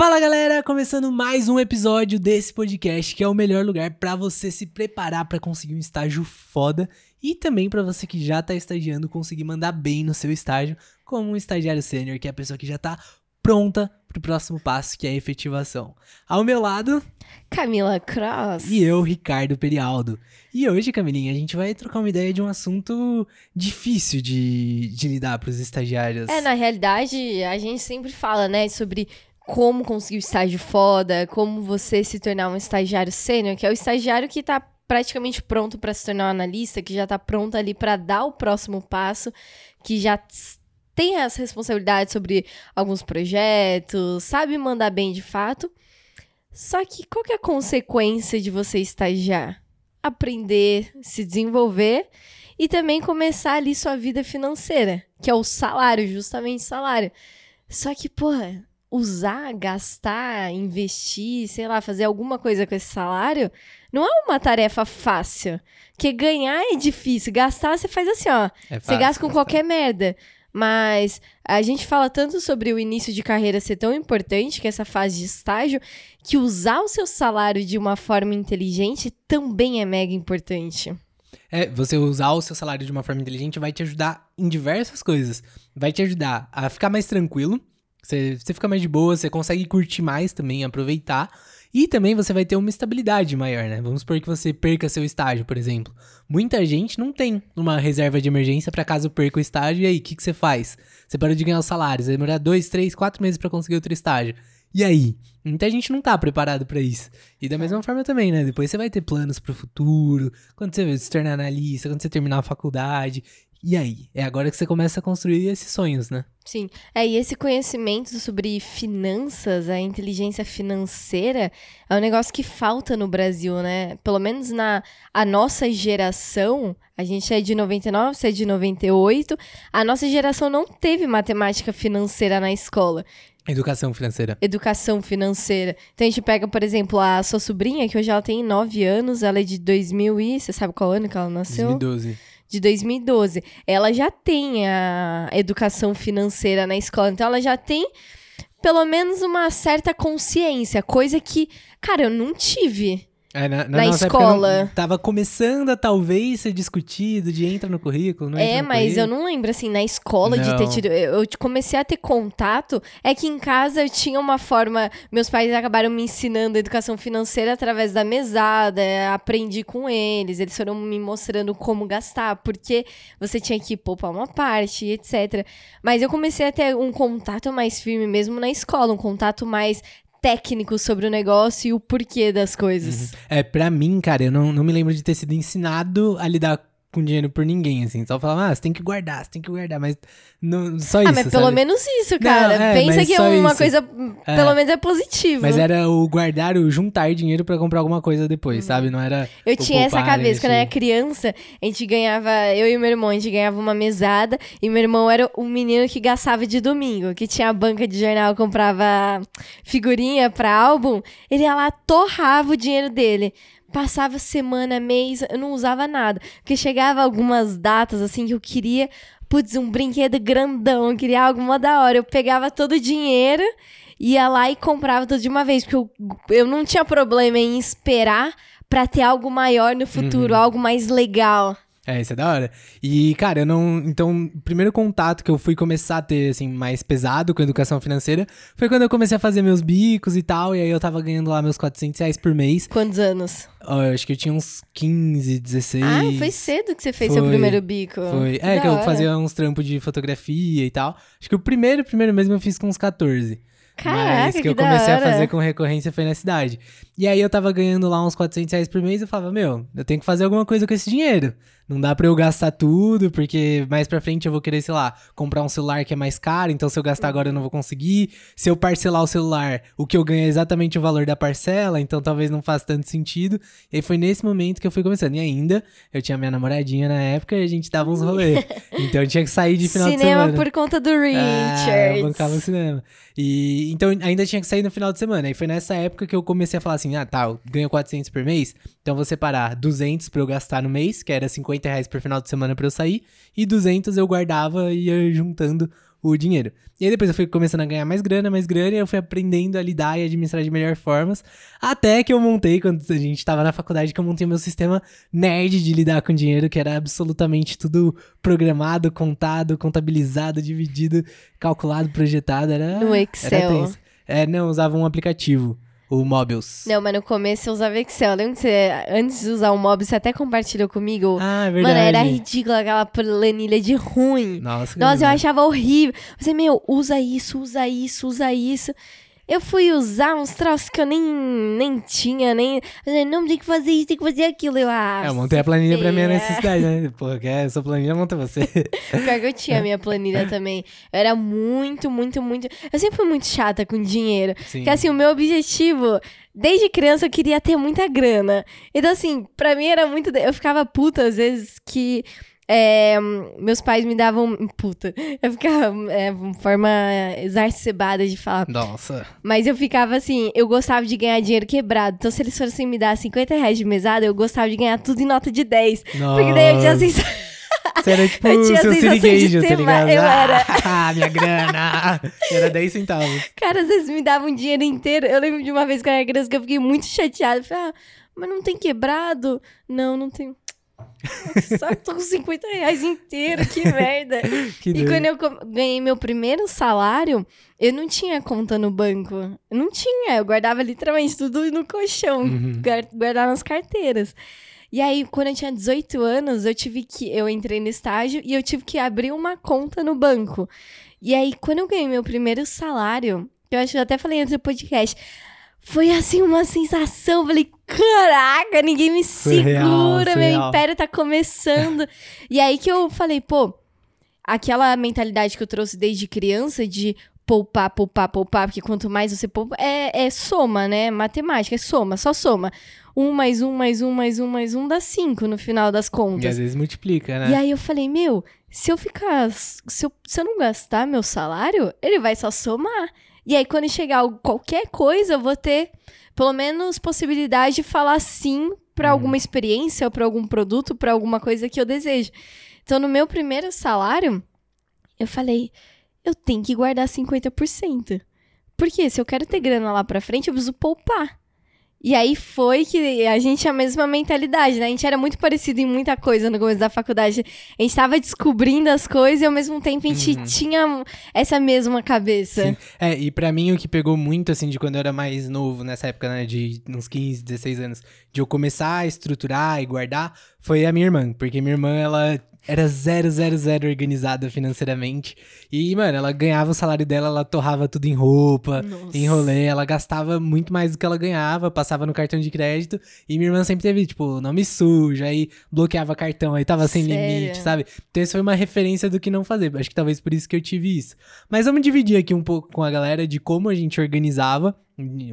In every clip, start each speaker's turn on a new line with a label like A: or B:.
A: Fala galera, começando mais um episódio desse podcast que é o melhor lugar para você se preparar para conseguir um estágio foda e também para você que já tá estagiando conseguir mandar bem no seu estágio, como um estagiário sênior, que é a pessoa que já tá pronta pro próximo passo, que é a efetivação. Ao meu lado,
B: Camila Cross.
A: E eu, Ricardo Perialdo. E hoje, Camilinha, a gente vai trocar uma ideia de um assunto difícil de, de lidar pros estagiários.
B: É, na realidade, a gente sempre fala, né, sobre como conseguir o estágio foda, como você se tornar um estagiário sênior, que é o estagiário que tá praticamente pronto para se tornar um analista, que já tá pronto ali para dar o próximo passo, que já tem as responsabilidades sobre alguns projetos, sabe mandar bem de fato. Só que qual que é a consequência de você estagiar? Aprender, se desenvolver e também começar ali sua vida financeira, que é o salário, justamente salário. Só que, porra, usar, gastar, investir, sei lá, fazer alguma coisa com esse salário, não é uma tarefa fácil. Porque ganhar é difícil, gastar você faz assim, ó. É você gasta com gastar. qualquer merda. Mas a gente fala tanto sobre o início de carreira ser tão importante, que é essa fase de estágio, que usar o seu salário de uma forma inteligente também é mega importante.
A: É, você usar o seu salário de uma forma inteligente vai te ajudar em diversas coisas. Vai te ajudar a ficar mais tranquilo, você, você fica mais de boa, você consegue curtir mais também, aproveitar. E também você vai ter uma estabilidade maior, né? Vamos supor que você perca seu estágio, por exemplo. Muita gente não tem uma reserva de emergência para caso perca o estágio. E aí, o que, que você faz? Você parou de ganhar os salários, vai demorar dois, três, quatro meses para conseguir outro estágio. E aí? Muita gente não tá preparado para isso. E da mesma forma também, né? Depois você vai ter planos pro futuro, quando você se tornar analista, quando você terminar a faculdade. E aí? É agora que você começa a construir esses sonhos, né?
B: Sim. É, e esse conhecimento sobre finanças, a inteligência financeira, é um negócio que falta no Brasil, né? Pelo menos na a nossa geração, a gente é de 99, você é de 98, a nossa geração não teve matemática financeira na escola.
A: Educação financeira.
B: Educação financeira. Então a gente pega, por exemplo, a sua sobrinha, que hoje ela tem 9 anos, ela é de 2000 e... Você sabe qual ano que ela nasceu?
A: 2012
B: de 2012. Ela já tem a educação financeira na escola, então ela já tem pelo menos uma certa consciência, coisa que, cara, eu não tive. É, na, na, na escola.
A: Não, tava começando a talvez ser discutido de entra no currículo, não
B: É, mas eu não lembro, assim, na escola não. de ter tido. Eu comecei a ter contato. É que em casa eu tinha uma forma. Meus pais acabaram me ensinando educação financeira através da mesada. Aprendi com eles. Eles foram me mostrando como gastar, porque você tinha que poupar uma parte, etc. Mas eu comecei a ter um contato mais firme mesmo na escola, um contato mais técnico sobre o negócio e o porquê das coisas.
A: Uhum. É, pra mim, cara, eu não, não me lembro de ter sido ensinado a lidar com dinheiro por ninguém, assim. Só falava, ah, você tem que guardar, você tem que guardar, mas não, só ah, isso. Ah,
B: mas pelo menos isso, cara. Não, é, Pensa que é uma isso. coisa, é. pelo menos é positivo.
A: Mas era o guardar, o juntar dinheiro para comprar alguma coisa depois, uhum. sabe? Não era.
B: Eu tinha essa cabeça, quando eu era criança, a gente ganhava, eu e meu irmão, a gente ganhava uma mesada, e meu irmão era o menino que gastava de domingo, que tinha a banca de jornal, comprava figurinha pra álbum, ele ia lá, torrava o dinheiro dele. Passava semana, mês, eu não usava nada. Porque chegava algumas datas assim que eu queria, putz, um brinquedo grandão, eu queria algo mó da hora. Eu pegava todo o dinheiro, ia lá e comprava tudo de uma vez. Porque eu, eu não tinha problema em esperar para ter algo maior no futuro, uhum. algo mais legal.
A: É, isso é da hora. E, cara, eu não. Então, o primeiro contato que eu fui começar a ter, assim, mais pesado com educação financeira foi quando eu comecei a fazer meus bicos e tal. E aí eu tava ganhando lá meus 400 reais por mês.
B: Quantos anos?
A: eu acho que eu tinha uns 15, 16.
B: Ah, foi cedo que você fez foi, seu primeiro bico.
A: Foi. É, que eu fazia uns trampos de fotografia e tal. Acho que o primeiro, primeiro mesmo eu fiz com uns 14.
B: Caraca, Mas
A: que,
B: que
A: eu comecei a fazer com recorrência foi na cidade. E aí eu tava ganhando lá uns 400 reais por mês e eu falava, meu, eu tenho que fazer alguma coisa com esse dinheiro. Não dá pra eu gastar tudo, porque mais pra frente eu vou querer, sei lá, comprar um celular que é mais caro, então se eu gastar agora eu não vou conseguir. Se eu parcelar o celular, o que eu ganho é exatamente o valor da parcela, então talvez não faça tanto sentido. E aí foi nesse momento que eu fui começando. E ainda, eu tinha minha namoradinha na época e a gente dava uns rolês. então eu tinha que sair de final
B: cinema
A: de semana.
B: Cinema por conta do Richard. Ah,
A: eu bancava o cinema. E então ainda tinha que sair no final de semana. E foi nessa época que eu comecei a falar assim: ah, tá, eu ganho 400 por mês, então vou separar 200 pra eu gastar no mês, que era 50 reais por final de semana pra eu sair, e 200 eu guardava e ia juntando o dinheiro. E aí depois eu fui começando a ganhar mais grana, mais grana, e eu fui aprendendo a lidar e administrar de melhor formas. Até que eu montei, quando a gente tava na faculdade, que eu montei meu sistema nerd de lidar com dinheiro, que era absolutamente tudo programado, contado, contabilizado, dividido, calculado, projetado. Era,
B: No Excel.
A: Era é, não, usava um aplicativo o Mobius.
B: Não, mas no começo eu usava Excel. Lembra que você, antes de usar o Mobius, você até compartilhou comigo?
A: Ah, é verdade.
B: Mano, era ridícula aquela planilha de ruim.
A: Nossa,
B: Nossa, eu achava horrível. Você, meu, usa isso, usa isso, usa isso. Eu fui usar uns troços que eu nem, nem tinha, nem. Não, tem que fazer isso, tem que fazer aquilo. Eu, ah,
A: é, eu montei a planilha pra minha necessidade, né? Pô, quer essa planilha, monta você.
B: Pior que eu tinha a minha planilha também. Eu era muito, muito, muito. Eu sempre fui muito chata com dinheiro. Sim. Porque assim, o meu objetivo desde criança eu queria ter muita grana. Então, assim, pra mim era muito. Eu ficava puta às vezes que é, meus pais me davam. Puta, eu ficava. É, forma exacerbada de falar.
A: Nossa.
B: Mas eu ficava assim, eu gostava de ganhar dinheiro quebrado. Então, se eles fossem me dar 50 reais de mesada, eu gostava de ganhar tudo em nota de 10. Nossa. Porque daí eu tinha sensação.
A: Você era tipo o seu sirigueijo, tá ligado?
B: Eu era.
A: Ah, minha grana! Era 10 centavos.
B: Cara, às vezes me davam um dinheiro inteiro. Eu lembro de uma vez que eu era criança que eu fiquei muito chateada. Eu falei, ah, mas não tem quebrado? Não, não tem. Só tô com 50 reais inteiro, que merda. que e quando eu ganhei meu primeiro salário, eu não tinha conta no banco. não tinha, eu guardava literalmente tudo no colchão, uhum. guardava nas carteiras. E aí, quando eu tinha 18 anos, eu tive que. Eu entrei no estágio e eu tive que abrir uma conta no banco. E aí, quando eu ganhei meu primeiro salário, eu acho que eu até falei antes do podcast foi assim uma sensação. Falei, caraca, ninguém me segura, real, meu real. império tá começando. e aí que eu falei, pô, aquela mentalidade que eu trouxe desde criança de poupar, poupar, poupar, porque quanto mais você poupa, é, é soma, né? Matemática, é soma, só soma. Um mais um, mais um, mais um, mais um dá cinco no final das contas.
A: E às vezes multiplica, né?
B: E aí eu falei, meu, se eu ficar. Se eu, se eu não gastar meu salário, ele vai só somar. E aí, quando chegar qualquer coisa, eu vou ter pelo menos possibilidade de falar sim para uhum. alguma experiência ou para algum produto, para alguma coisa que eu desejo. Então, no meu primeiro salário, eu falei, eu tenho que guardar 50%. Porque se eu quero ter grana lá para frente, eu preciso poupar. E aí foi que a gente tinha a mesma mentalidade, né? A gente era muito parecido em muita coisa no começo da faculdade. A gente tava descobrindo as coisas e ao mesmo tempo a gente uhum. tinha essa mesma cabeça. Sim.
A: É, e para mim o que pegou muito, assim, de quando eu era mais novo, nessa época, né, de uns 15, 16 anos, de eu começar a estruturar e guardar, foi a minha irmã. Porque minha irmã, ela era zero, zero, zero organizada financeiramente. E, mano, ela ganhava o salário dela, ela torrava tudo em roupa, Nossa. em rolê, ela gastava muito mais do que ela ganhava, passava no cartão de crédito. E minha irmã sempre teve, tipo, nome sujo, aí bloqueava cartão, aí tava sem Sério? limite, sabe? Então isso foi uma referência do que não fazer. Acho que talvez por isso que eu tive isso. Mas vamos dividir aqui um pouco com a galera de como a gente organizava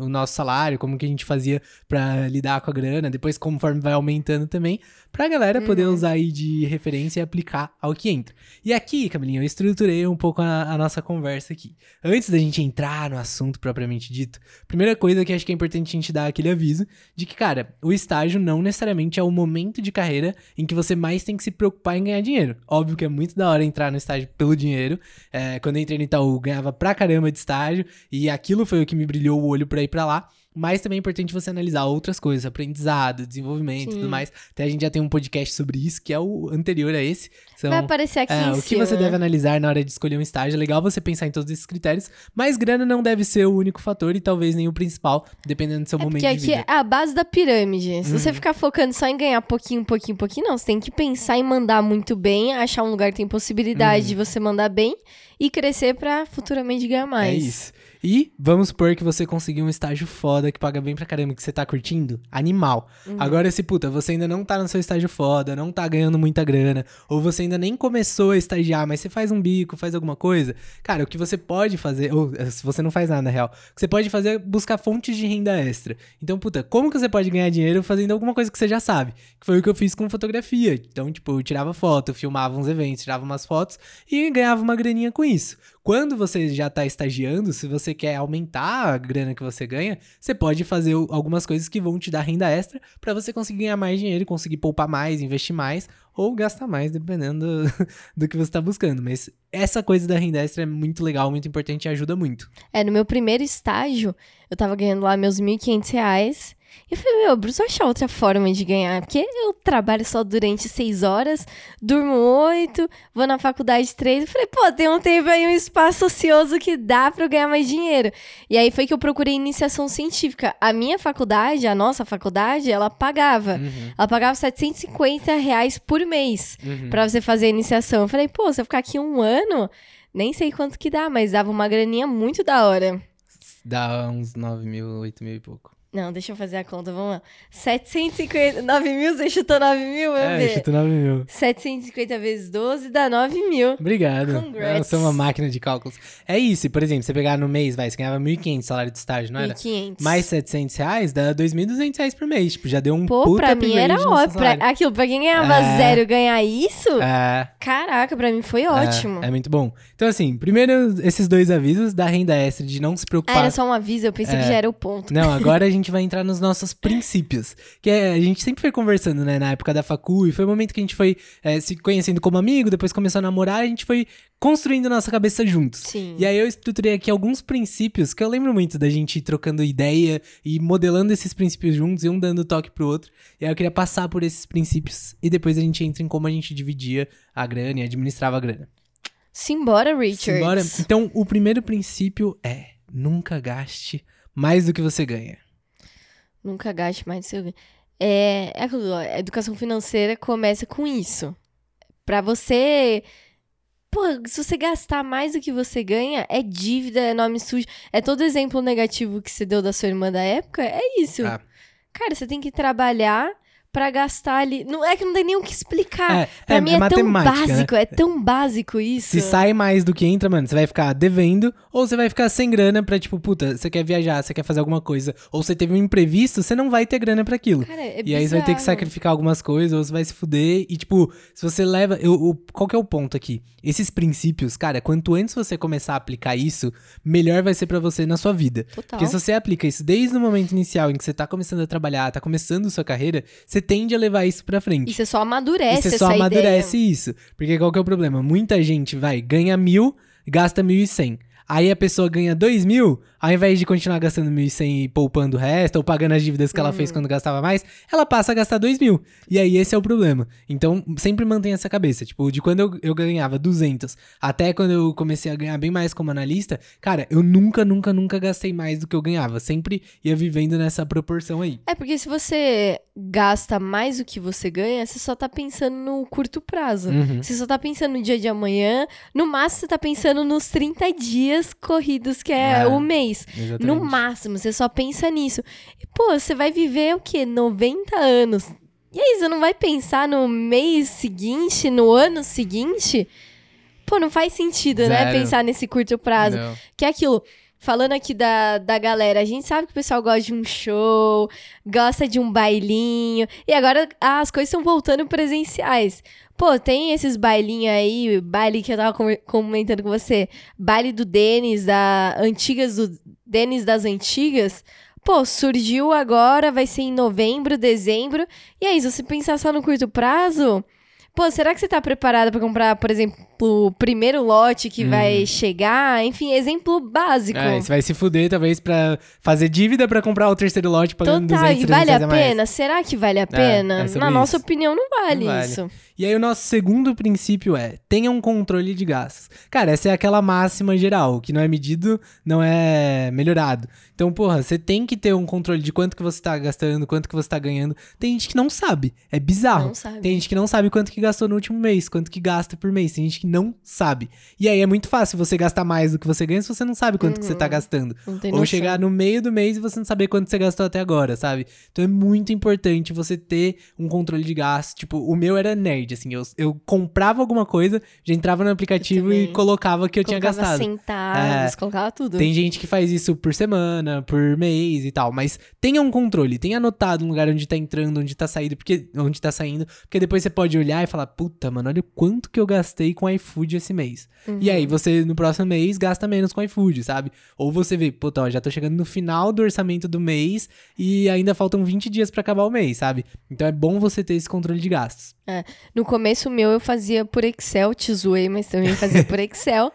A: o nosso salário, como que a gente fazia para lidar com a grana, depois conforme vai aumentando também, pra galera poder uhum. usar aí de referência e aplicar ao que entra. E aqui, Camilinha, eu estruturei um pouco a, a, nossa conversa aqui. Antes da gente entrar no assunto propriamente dito, primeira coisa que acho que é importante a gente dar aquele aviso de que, cara, o estágio não necessariamente é o momento de carreira em que você mais tem que se preocupar em ganhar dinheiro. Óbvio que é muito da hora entrar no estágio pelo dinheiro. É, quando eu entrei no Itaú, ganhava pra caramba de estágio, e aquilo foi o que me brilhou o olho para ir para lá. Mas também é importante você analisar outras coisas, aprendizado, desenvolvimento e tudo mais. Até a gente já tem um podcast sobre isso, que é o anterior a esse.
B: São, Vai aparecer aqui
A: é,
B: O
A: que você deve analisar na hora de escolher um estágio. É legal você pensar em todos esses critérios, mas grana não deve ser o único fator e talvez nem o principal, dependendo do seu é momento de vida. Porque
B: aqui é a base da pirâmide. Se uhum. você ficar focando só em ganhar pouquinho, pouquinho, pouquinho, não. Você tem que pensar em mandar muito bem, achar um lugar que tem possibilidade uhum. de você mandar bem e crescer para futuramente ganhar mais.
A: É isso. E vamos supor que você conseguiu um estágio foda que paga bem pra caramba, que você tá curtindo. Animal. Uhum. Agora, se puta, você ainda não tá no seu estágio foda, não tá ganhando muita grana, ou você ainda nem começou a estagiar, mas você faz um bico, faz alguma coisa, cara, o que você pode fazer, ou eh, se você não faz nada, na real, o que você pode fazer é buscar fontes de renda extra. Então, puta, como que você pode ganhar dinheiro fazendo alguma coisa que você já sabe? Que foi o que eu fiz com fotografia. Então, tipo, eu tirava foto, filmava uns eventos, tirava umas fotos e ganhava uma graninha com isso. Quando você já tá estagiando, se você quer aumentar a grana que você ganha, você pode fazer algumas coisas que vão te dar renda extra pra você conseguir ganhar mais dinheiro, conseguir poupar mais, investir mais ou gastar mais, dependendo do, que você tá buscando. Mas essa coisa da renda extra é muito legal, muito importante e ajuda muito.
B: É, no meu primeiro estágio, eu tava ganhando lá meus 1.500 reais. E eu falei, meu, preciso achar outra forma de ganhar. Porque eu trabalho só durante seis horas, durmo oito, vou na faculdade três. Eu falei, pô, tem um tempo aí, um espaço ocioso que dá pra eu ganhar mais dinheiro. E aí foi que eu procurei iniciação científica. A minha faculdade, a nossa faculdade, ela pagava.
A: Uhum,
B: Ela pagava 750 reais por mês
A: uhum.
B: pra você fazer a iniciação. Eu falei, pô, se eu ficar aqui um ano, nem sei quanto que dá, mas dava uma graninha muito da hora.
A: Dá uns 9 mil, 8 mil e pouco.
B: Não, deixa eu fazer a conta, vamos lá. 750, 9 mil, você chutou 9 mil, vamos
A: É,
B: ver.
A: chuta 9 mil.
B: 750 vezes 12 dá 9 mil.
A: Obrigado.
B: Congrats.
A: Eu sou uma máquina de cálculos. É isso, por exemplo, você pegar no mês, vai, você ganhava 1.500 salário de estágio, não era?
B: 1.500.
A: Mais 700 reais dá 2.200 reais por mês. Tipo, já deu um
B: Pô,
A: puta
B: pra mim era ótimo. Pra, aquilo, pra quem ganhava
A: É.
B: zero ganhar isso,
A: É,
B: caraca, pra mim foi
A: é,
B: ótimo.
A: É, muito bom. Então, assim, primeiro esses dois avisos da renda extra, de não se
B: Ah,
A: preocupar.
B: era só um aviso, eu pensei
A: É.
B: que já era o ponto.
A: Não, agora a gente vai entrar nos nossos princípios. Que é, a gente sempre foi conversando, né, na época da facu, e foi o momento que a gente foi é, se conhecendo como amigo, depois começou a namorar, a gente foi construindo nossa cabeça juntos.
B: Sim.
A: E aí eu estruturei aqui alguns princípios que eu lembro muito da gente trocando ideia e modelando esses princípios juntos e um dando toque pro outro. E aí eu queria passar por esses princípios e depois a gente entra em como a gente dividia a grana e administrava a grana.
B: Simbora, Richard.
A: Simbora? Então, o primeiro princípio é nunca gaste mais do que você ganha.
B: Nunca gaste mais do seu. É, é aquilo, a educação financeira começa com isso. Pra você. Pô, se você gastar mais do que você ganha, é dívida, é nome sujo. É todo exemplo negativo que você deu da sua irmã da época. É isso.
A: Ah.
B: Cara, você tem que trabalhar pra gastar ali. Não é que não tem nem o que explicar.
A: É,
B: pra
A: é,
B: mim
A: é
B: é, tão
A: né?
B: básico, é tão básico isso.
A: Se sai mais do que entra, mano, você vai ficar devendo, ou você vai ficar sem grana pra, tipo, puta, você quer viajar, você quer fazer alguma coisa, ou você teve um imprevisto, você não vai ter grana pra aquilo.
B: Cara, é
A: E aí você vai ter que
B: bizarro.
A: sacrificar algumas coisas, ou você vai se fuder. E, tipo, se você leva. Eu, o- qual que é o ponto aqui? Esses princípios, cara, quanto antes você começar a aplicar isso, melhor vai ser pra você na sua vida.
B: Total.
A: Porque se você aplica isso desde o momento inicial em que você tá começando a trabalhar, tá começando sua carreira, você tende a levar isso pra frente.
B: E você só amadurece
A: E você só
B: ideia.
A: amadurece isso. Porque qual que é o problema? Muita gente vai, ganha mil, gasta mil e cem. Aí a pessoa ganha dois mil, ao invés de continuar gastando mil e cem poupando o resto, ou pagando as dívidas que ela
B: Uhum.
A: fez quando gastava mais, ela passa a gastar dois mil. E aí esse é o problema. Então sempre mantenha essa cabeça. Tipo, de quando eu, eu ganhava 200 até quando eu comecei a ganhar bem mais como analista, cara, eu nunca, nunca, nunca gastei mais do que eu ganhava. Sempre ia vivendo nessa proporção aí.
B: É porque se você gasta mais do que você ganha, você só tá pensando no curto prazo.
A: Uhum.
B: Você só tá pensando no dia de amanhã. No máximo, você tá pensando nos 30 dias corridos, que é,
A: É,
B: o mês.
A: Exatamente.
B: No máximo, você só pensa nisso. E, pô, você vai viver o quê? 90 anos. E aí, você não vai pensar no mês seguinte, no ano seguinte? Pô, não faz sentido, né?
A: Zero.
B: Pensar nesse curto prazo.
A: Não.
B: Que é aquilo. Falando aqui da, da galera, a gente sabe que o pessoal gosta de um show, gosta de um bailinho. E agora as coisas estão voltando presenciais. Pô, tem esses bailinhos aí, baile que eu tava com- comentando com você, baile do Denis, da antigas do Denis das antigas. Pô, surgiu agora, vai ser em novembro, dezembro. E aí, se você pensar só no curto prazo, pô, será que você tá preparada pra comprar, por exemplo, o primeiro lote que vai chegar? Enfim, exemplo básico.
A: Hum. É, você vai se fuder, talvez, pra fazer dívida pra comprar o terceiro lote pagando
B: Total,
A: 200,
B: e vale
A: 300
B: a pena? Será que vale a pena?
A: é sobre
B: Na nossa
A: isso.
B: opinião, não vale,
A: Não vale.
B: isso.
A: E aí o nosso segundo princípio é, tenha um controle de gastos. Cara, essa é aquela máxima geral, que não é medido não é melhorado. Então, porra, você tem que ter um controle de quanto que você tá gastando, quanto que você tá ganhando. Tem gente que não sabe, é bizarro.
B: Não sabe.
A: Tem gente que não sabe quanto que gastou no último mês, quanto que gasta por mês. Tem gente que não sabe. E aí é muito fácil você gastar mais do que você ganha se você não sabe quanto que você tá gastando.
B: Não tem
A: Ou chegar no meio do mês e você não saber quanto você gastou até agora, sabe? Então é muito importante você ter um controle de gastos. Tipo, o meu era nerd, assim. Eu, eu comprava alguma coisa, já entrava no aplicativo e colocava que eu tinha
B: colocava
A: gastado.
B: centavos, colocava tudo.
A: Tem gente que faz isso por semana, por mês e tal, mas tenha um controle, tenha anotado um lugar onde tá entrando, onde tá saindo, porque onde tá saindo, porque depois você pode olhar e falar, puta, mano, olha o quanto que eu gastei com iFood esse mês.
B: Uhum.
A: E aí você, no próximo mês, gasta menos com iFood, sabe? Ou você vê, puta, já tô chegando no final do orçamento do mês e ainda faltam 20 dias pra acabar o mês, sabe? Então é bom você ter esse controle de gastos.
B: No começo meu eu fazia por Excel, te zoei, mas também fazia por Excel.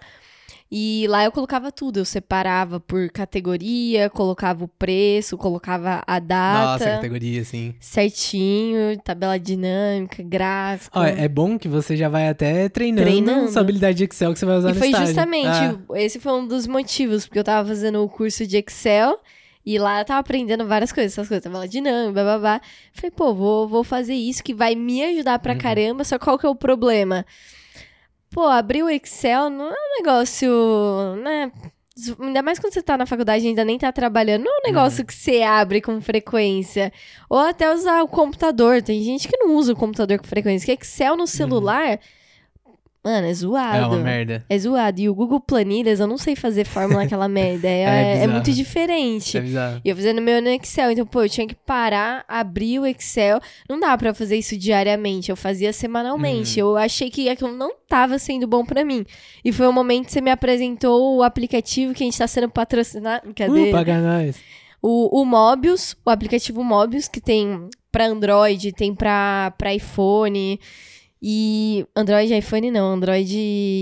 B: E lá eu colocava tudo, eu separava por categoria, colocava o preço, colocava a
A: Nossa,
B: data
A: categoria, assim.
B: certinho, tabela dinâmica, gráfico.
A: É bom que você já vai até treinando,
B: Treinando.
A: sua habilidade de Excel que você vai usar
B: E
A: no
B: foi
A: estágio.
B: justamente,
A: Ah,
B: esse foi um dos motivos, porque eu tava fazendo o curso de Excel e lá eu tava aprendendo várias coisas, essas coisas, tabela dinâmica, blá blá blá. Falei, pô, vou, vou fazer isso que vai me ajudar pra
A: Uhum.
B: caramba, só qual que é o problema? Pô, abrir o Excel não é um negócio, né? Ainda mais quando você tá na faculdade e ainda nem tá trabalhando, não é um
A: Uhum.
B: negócio que você abre com frequência. Ou até usar o computador. Tem gente que não usa o computador com frequência. Que Excel no celular, mano, é zoado.
A: É uma merda.
B: É zoado. E o Google Planilhas, eu não sei fazer fórmula naquela merda. É,
A: É
B: é muito diferente.
A: É bizarro.
B: E eu fazendo meu no Excel. Então, pô, eu tinha que parar, abrir o Excel. Não dá pra fazer isso diariamente. Eu fazia semanalmente.
A: Uhum.
B: Eu achei que aquilo não tava sendo bom pra mim. E foi o momento que você me apresentou o aplicativo que a gente tá sendo patrocinado. Cadê?
A: Uh, paga nós.
B: O, o Mobius, o aplicativo Mobius, que tem pra Android, tem pra iPhone. E. Android iPhone não, Android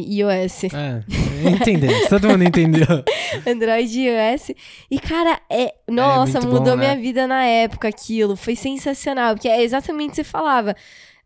B: iOS.
A: Ah, entendeu. Todo mundo entendeu.
B: Android iOS. E, cara, é. Nossa,
A: bom,
B: mudou
A: né?
B: minha vida na época aquilo. Foi sensacional. Porque é exatamente o que você falava.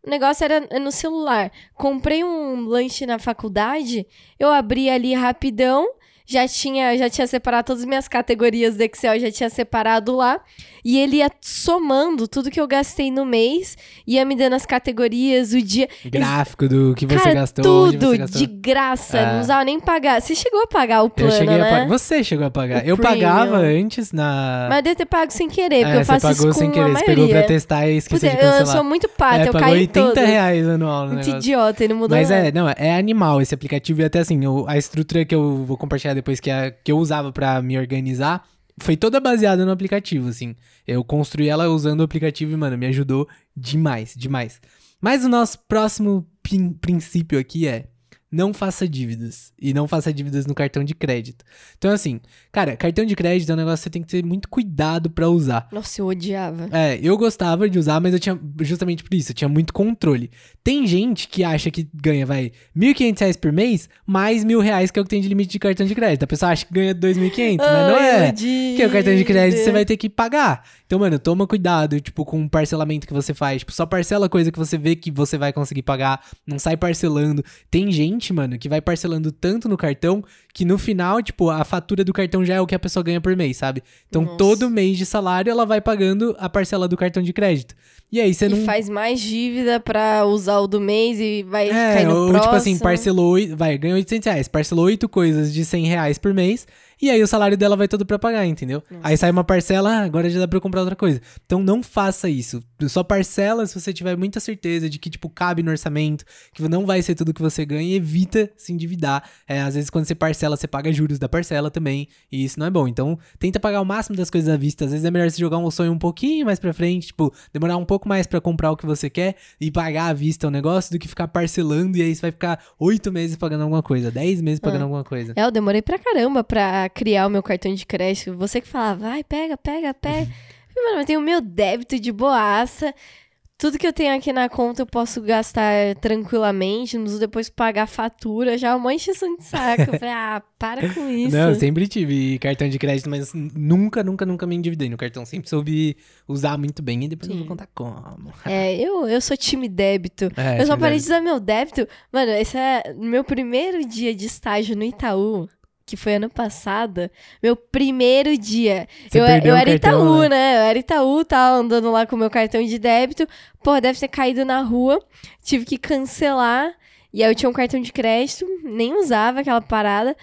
B: O negócio era no celular. Comprei um lanche na faculdade, eu abri ali rapidão. Já tinha, já tinha separado todas as minhas categorias do Excel, já tinha separado lá. E ele ia somando tudo que eu gastei no mês, ia me dando as categorias, o dia.
A: Gráfico do que você
B: Cara,
A: gastou,
B: tudo
A: você gastou.
B: de graça,
A: Ah.
B: não usava nem pagar. Você chegou a pagar o plano,
A: Eu cheguei
B: né?
A: a pagar. Você chegou a pagar.
B: O
A: eu pagava
B: premium.
A: antes na.
B: Mas eu devo ter pago sem querer, porque
A: é,
B: eu faço
A: você
B: isso
A: pagou
B: com
A: sem querer. Você pegou pra testar e esqueceu
B: Puta,
A: de
B: eu,
A: cancelar.
B: eu sou muito pata,
A: é,
B: eu
A: pagou
B: caí
A: 80
B: todas.
A: reais anual no
B: Muito
A: negócio.
B: idiota, ele mudou
A: Mas
B: nada.
A: é, não, é animal esse aplicativo. E até assim, o- a estrutura que eu vou compartilhar depois, que, é, que eu usava pra me organizar, foi toda baseada no aplicativo, assim. Eu construí ela usando o aplicativo e, mano, me ajudou demais, demais. Mas o nosso próximo prin- princípio aqui é. Não faça dívidas. E não faça dívidas no cartão de crédito. Então, assim, cara, cartão de crédito é um negócio que você tem que ter muito cuidado pra usar.
B: Nossa, eu odiava.
A: É, eu gostava de usar, mas eu tinha, justamente por isso, eu tinha muito controle. Tem gente que acha que ganha, vai, 1.500 reais por mês, mais mil reais que é o que tem de limite de cartão de crédito. A pessoa acha que ganha 2.500, mas não é. Porque o cartão de crédito você vai ter que pagar. Então, mano, toma cuidado, tipo, com o parcelamento que você faz. Tipo, só parcela coisa que você vê que você vai conseguir pagar. Não sai parcelando. Tem gente, mano, que vai parcelando tanto no cartão que no final, tipo, a fatura do cartão já é o que a pessoa ganha por mês, sabe? Então,
B: Nossa.
A: todo mês de salário ela vai pagando a parcela do cartão de crédito. E aí você
B: E
A: não.
B: faz mais dívida pra usar o do mês e vai cair
A: É,
B: no
A: ou
B: próximo.
A: tipo assim, parcelou, vai, ganhou 800 reais, parcelou oito coisas de 100 reais por mês, e aí o salário dela vai todo pra pagar, entendeu? Aí sai uma parcela, ah, agora já dá pra eu comprar outra coisa. Então não faça isso. Só parcela se você tiver muita certeza de que, tipo, cabe no orçamento, que não vai ser tudo que você ganha e evita se endividar. É, às vezes quando você parcela, você paga juros da parcela também, e isso não é bom. Então tenta pagar o máximo das coisas à vista. Às vezes é melhor você jogar um sonho um pouquinho mais pra frente, tipo, demorar um pouco mais pra comprar o que você quer e pagar à vista o negócio do que ficar parcelando e aí você vai ficar oito meses pagando alguma coisa, dez meses pagando alguma coisa.
B: É, eu demorei pra caramba pra criar o meu cartão de crédito. Você que falava, vai, pega, pega, pega. Mano, eu tenho o meu débito de boaça. Tudo que eu tenho aqui na conta eu posso gastar tranquilamente, não preciso depois pagar fatura, já é uma encheção de saco. Eu falei, ah, para com isso.
A: Não, eu sempre tive cartão de crédito, mas nunca, nunca, nunca me endividei no cartão. Sempre soube usar muito bem e depois eu vou
B: Sim.
A: contar como.
B: É, eu, eu sou time débito.
A: É,
B: eu só parei de usar meu débito. Mano, esse é meu primeiro dia de estágio no Itaú, que foi ano passado. Meu primeiro dia.
A: Você
B: eu, eu era
A: cartão,
B: Itaú,
A: né?
B: né? Eu era Itaú, tava andando lá com meu cartão de débito. Pô, deve ter caído na rua. Tive que cancelar. E aí eu tinha um cartão de crédito, nem usava aquela parada.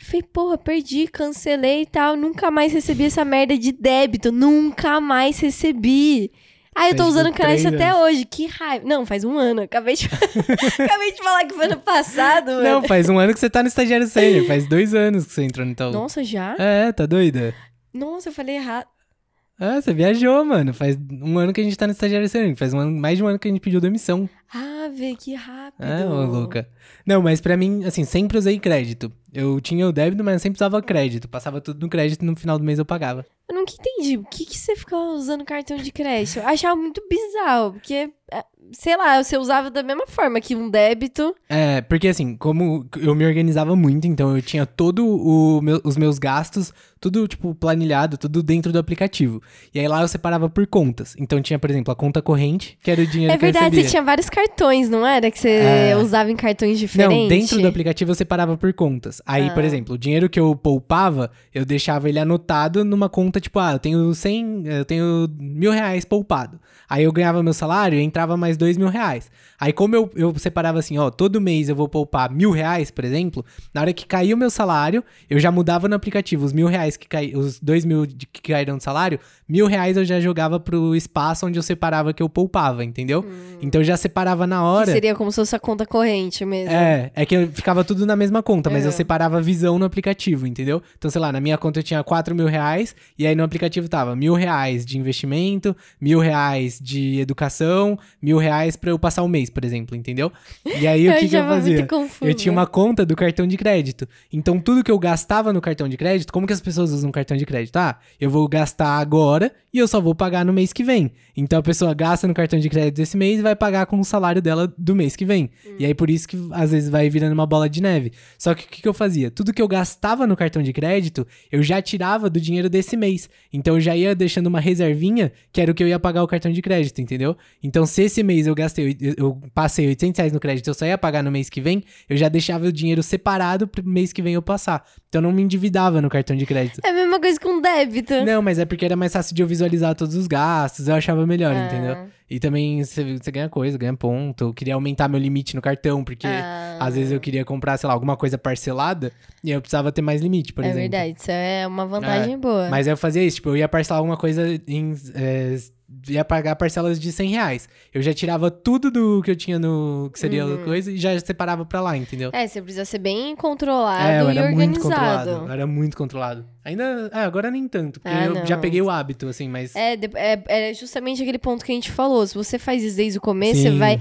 B: Falei, porra, perdi, cancelei e tal. Nunca mais recebi essa merda de débito. Nunca mais recebi. Aí eu tô usando
A: três
B: até hoje. Que raiva. Não, faz um ano. Acabei de, Acabei de falar que foi ano passado, mano.
A: Não, faz um ano que você tá no estagiário sênior. Faz dois anos que você entrou no Itaú.
B: Nossa, já?
A: É, tá doida?
B: Nossa, eu falei errado.
A: Ah, você viajou, mano. Faz um ano que a gente tá no estagiário sênior. Faz um ano, mais de um ano que a gente pediu demissão.
B: Ah, vê que rápido.
A: É, ô louca. Não, mas pra mim, assim, sempre usei crédito. Eu tinha o débito, mas eu sempre usava crédito. Passava tudo no crédito e no final do mês eu pagava.
B: Eu nunca entendi. Por que, que você ficava usando cartão de crédito? Eu achava muito bizarro, porque, é, sei lá, você usava da mesma forma que um débito.
A: É, porque assim, como eu me organizava muito, então eu tinha todo o meu- os meus gastos, tudo, tipo, planilhado, tudo dentro do aplicativo. E aí lá eu separava por contas. Então tinha, por exemplo, a conta corrente, que era o dinheiro
B: É
A: que eu
B: verdade,
A: recebia.
B: você tinha vários cartões, não era? Que você
A: É.
B: usava em cartões diferentes.
A: Não, dentro do aplicativo eu separava por contas. Aí, por
B: Ah.
A: exemplo, o dinheiro que eu poupava, eu deixava ele anotado numa conta, tipo, ah, eu tenho 100, eu tenho mil reais poupado. Aí eu ganhava meu salário e entrava mais dois mil reais. Aí como eu, eu separava assim, ó, todo mês eu vou poupar mil reais, por exemplo, na hora que caiu o meu salário, eu já mudava no aplicativo os mil reais que caíram, os dois mil que caíram do salário, mil reais eu já jogava pro espaço onde eu separava que eu poupava, entendeu? Então eu já separava na
B: Que
A: hora.
B: seria como se fosse a conta corrente mesmo.
A: É, é que eu ficava tudo na mesma conta, mas
B: É.
A: eu separava a visão no aplicativo, entendeu? Então, sei lá, na minha conta eu tinha 4 mil reais, e aí no aplicativo tava mil reais de investimento, mil reais de educação, mil reais pra eu passar o mês, por exemplo, entendeu? E aí o que, que eu fazia? Eu tinha uma conta do cartão de crédito. Então, tudo que eu gastava no cartão de crédito, como que as pessoas usam cartão de crédito? Ah, eu vou gastar agora e eu só vou pagar no mês que vem. Então, a pessoa gasta no cartão de crédito esse mês e vai pagar com o salário dela do mês que vem. E aí, por isso que às vezes vai virando uma bola de neve. Só que o que, que eu fazia? Tudo que eu gastava no cartão de crédito, eu já tirava do dinheiro desse mês. Então, eu já ia deixando uma reservinha, que era o que eu ia pagar o cartão de crédito, entendeu? Então, se esse mês eu gastei, eu, eu passei 800 reais no crédito, eu só ia pagar no mês que vem, eu já deixava o dinheiro separado pro mês que vem eu passar. Então, eu não me endividava no cartão de crédito.
B: É a mesma coisa com débito.
A: Não, mas é porque era mais fácil de eu visualizar todos os gastos, eu achava melhor,
B: Ah.
A: entendeu? E também você você ganha coisa, ganha ponto. Eu queria aumentar meu limite no cartão, porque
B: Ah.
A: às vezes eu queria comprar, sei lá, alguma coisa parcelada e eu precisava ter mais limite, por
B: é
A: exemplo.
B: verdade, isso é uma vantagem
A: É,
B: boa.
A: Mas eu fazia isso, tipo, eu ia parcelar alguma coisa em. é, ia pagar parcelas de 100 reais. Eu já tirava tudo do que eu tinha no. que seria
B: Uhum.
A: coisa e já separava pra lá, entendeu?
B: É, você precisa ser bem controlado
A: É, eu
B: e
A: era muito controlado.
B: organizado.
A: Eu era muito controlado. Ainda. Ah, agora nem tanto, porque
B: Ah,
A: eu já peguei o hábito, assim, mas.
B: É, é, é justamente aquele ponto que a gente falou. Se você faz isso desde o começo, você
A: Sim.
B: vai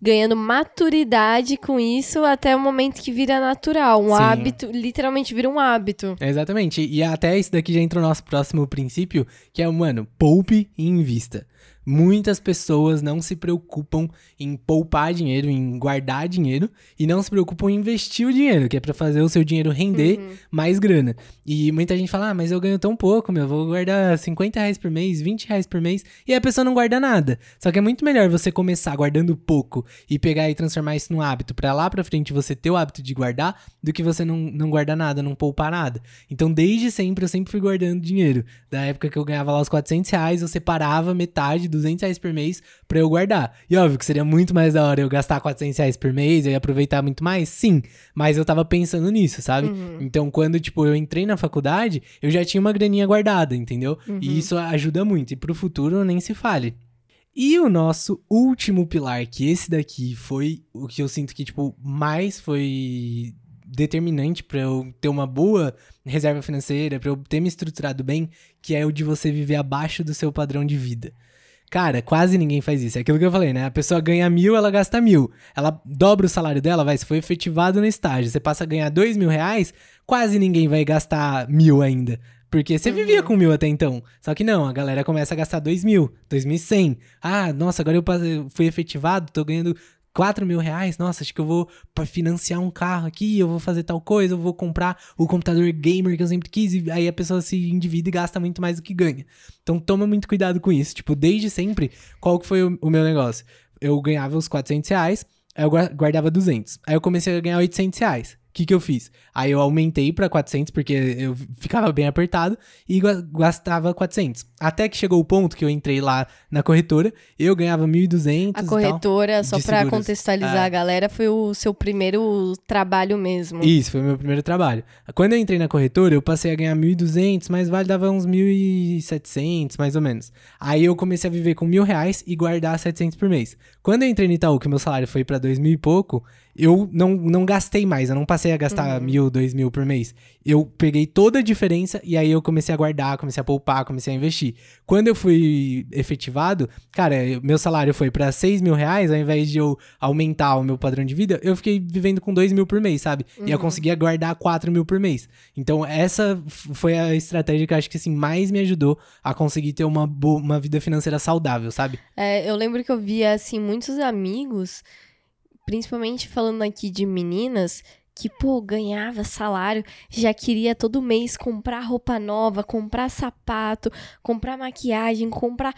B: ganhando maturidade com isso até o momento que vira natural. Um
A: Sim.
B: hábito, literalmente vira um hábito.
A: É, Exatamente. E até isso daqui já entra no nosso próximo princípio, que é, mano, poupe e invista. Muitas pessoas não se preocupam em poupar dinheiro, em guardar dinheiro, e não se preocupam em investir o dinheiro, que é pra fazer o seu dinheiro render
B: Uhum.
A: mais grana. E muita gente fala, ah, mas eu ganho tão pouco, meu, vou guardar 50 reais por mês, 20 reais por mês, e a pessoa não guarda nada. Só que é muito melhor você começar guardando pouco e pegar e transformar isso num hábito, pra lá pra frente você ter o hábito de guardar, do que você não, não guardar nada, não poupar nada. Então, desde sempre, eu sempre fui guardando dinheiro. Da época que eu ganhava lá os 400 reais, eu separava metade, 200 reais por mês, pra eu guardar. E óbvio que seria muito mais da hora eu gastar 400 reais por mês, eu ia aproveitar muito mais, sim. Mas eu tava pensando nisso, sabe?
B: Uhum.
A: Então, quando, tipo, eu entrei na faculdade, eu já tinha uma graninha guardada, entendeu?
B: Uhum.
A: E isso ajuda muito. E pro futuro, nem se fale. E o nosso último pilar, que esse daqui foi o que eu sinto que, tipo, mais foi determinante pra eu ter uma boa reserva financeira, pra eu ter me estruturado bem, que é o de você viver abaixo do seu padrão de vida. Cara, quase ninguém faz isso. É aquilo que eu falei, né? A pessoa ganha mil, ela gasta mil. Ela dobra o salário dela, vai, se foi efetivado no estágio. Você passa a ganhar dois mil reais, quase ninguém vai gastar mil ainda. Porque você vivia com mil até então. Só que não, a galera começa a gastar dois mil, dois mil e cem. Ah, nossa, agora eu fui efetivado, tô ganhando 4 mil reais, nossa, acho que eu vou financiar um carro aqui, eu vou fazer tal coisa, eu vou comprar o computador gamer que eu sempre quis, e aí a pessoa se endivida e gasta muito mais do que ganha. Então toma muito cuidado com isso. Tipo, desde sempre, qual que foi o, o meu negócio? Eu ganhava os 400 reais, aí eu gua- guardava 200. Aí eu comecei a ganhar 800 reais. O que, que eu fiz? Aí eu aumentei pra 400 porque eu ficava bem apertado e gastava 400. Até que chegou o ponto que eu entrei lá na corretora, eu ganhava 1.200
B: A
A: e tal.
B: corretora, só
A: seguros.
B: contextualizar
A: É.
B: a galera, foi o seu primeiro trabalho mesmo.
A: Isso, foi o meu primeiro trabalho. Quando eu entrei na corretora, eu passei a ganhar 1.200, mas vale dava uns 1.700, mais ou menos. Aí eu comecei a viver com mil reais e guardar 700 por mês. Quando eu entrei no Itaú, que meu salário foi pra dois mil e pouco, eu não, não gastei mais, eu não passei a gastar mil, dois mil por mês. Eu peguei toda a diferença e aí eu comecei a guardar, comecei a poupar, comecei a investir. Quando eu fui efetivado, cara, eu- meu salário foi pra seis mil reais, ao invés de eu aumentar o meu padrão de vida, eu fiquei vivendo com dois mil por mês, sabe? E eu conseguia guardar quatro mil por mês. Então, essa foi a estratégia que eu acho que assim, mais me ajudou a conseguir ter uma, boa, uma vida financeira saudável, sabe?
B: É, eu lembro que eu via, assim, muitos amigos, principalmente falando aqui de meninas, que, pô, ganhava salário, já queria todo mês comprar roupa nova, comprar sapato, comprar maquiagem, comprar.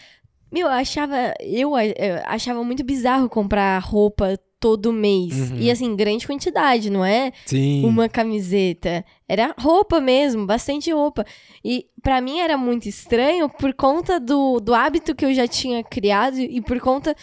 B: Meu, eu achava. Eu, eh, achava muito bizarro comprar roupa todo mês.
A: Uhum.
B: E assim, grande quantidade, não é?
A: Sim.
B: uma camiseta. Era roupa mesmo, bastante roupa. E pra mim era muito estranho por conta do, do hábito que eu já tinha criado e por conta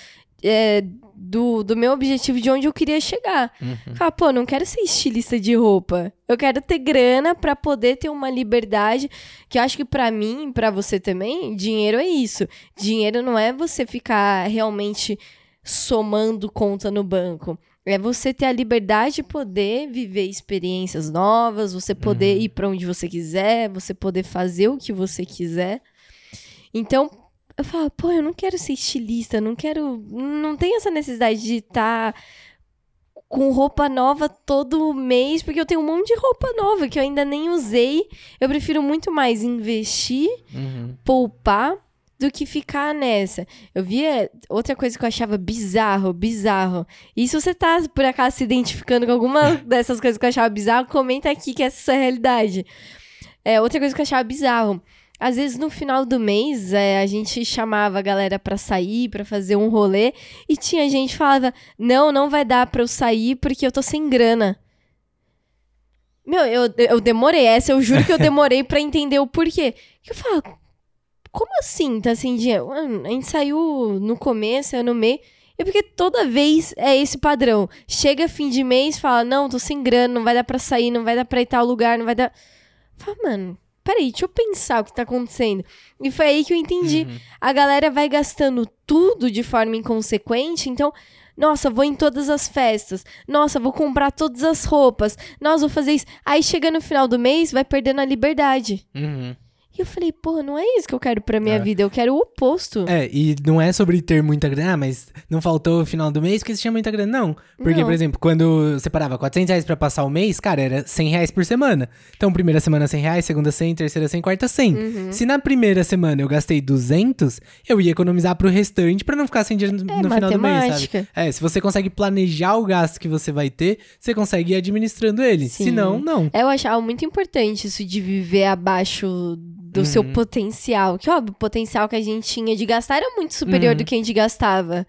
B: é, do, do meu objetivo de onde eu queria chegar.
A: Uhum.
B: Falar, pô, não quero ser estilista de roupa. Eu quero ter grana pra poder ter uma liberdade. Que eu acho que pra mim, pra você também, dinheiro é isso. Dinheiro não é você ficar realmente somando conta no banco. É você ter a liberdade de poder viver experiências novas, você poder ir pra onde você quiser, você poder fazer o que você quiser. Então, eu falo, pô, eu não quero ser estilista, não quero. Não tenho essa necessidade de estar com roupa nova todo mês, porque eu tenho um monte de roupa nova que eu ainda nem usei. Eu prefiro muito mais investir
A: Uhum.
B: poupar do que ficar nessa. Eu via outra coisa que eu achava bizarro, bizarro. E se você tá, por acaso, se identificando com alguma dessas coisas que eu achava bizarro, comenta aqui que essa é a sua realidade. É, outra coisa que eu achava bizarro. Às vezes, no final do mês, é, a gente chamava a galera pra sair, pra fazer um rolê, e tinha gente que falava, não, não vai dar pra eu sair porque eu tô sem grana. Meu, eu, eu demorei. Essa eu juro que eu demorei pra entender o porquê. Eu falo, como assim tá sem dinheiro? A gente saiu no começo, é no meio. É porque toda vez é esse padrão. Chega fim de mês, fala, não, tô sem grana, não vai dar pra sair, não vai dar pra ir tal lugar, não vai dar. Fala, mano, peraí, deixa eu pensar o que tá acontecendo. E foi aí que eu entendi.
A: Uhum.
B: A galera vai gastando tudo de forma inconsequente, então. Nossa, vou em todas as festas. Nossa, vou comprar todas as roupas. Nossa, vou fazer isso. Aí chega no final do mês, vai perdendo a liberdade.
A: Uhum.
B: E eu falei, porra, não é isso que eu quero pra minha
A: É.
B: vida, eu quero o oposto.
A: É, e não é sobre ter muita grana, ah, mas não faltou o final do mês porque você tinha muita grana. Não. Porque,
B: Não.
A: por exemplo, quando você parava 400 reais pra passar o mês, cara, era 100 reais por semana. Então, primeira semana 100 reais, segunda 100, terceira 100, quarta 100.
B: Uhum.
A: Se na primeira semana eu gastei 200, eu ia economizar pro restante pra não ficar sem dinheiro no,
B: É
A: no final do mês, sabe? É, se você consegue planejar o gasto que você vai ter, você consegue ir administrando ele.
B: Sim.
A: Se não, não.
B: Eu achava muito importante isso de viver abaixo do seu
A: Uhum.
B: potencial. Que, óbvio, o potencial que a gente tinha de gastar era muito superior
A: Uhum.
B: do que a gente gastava.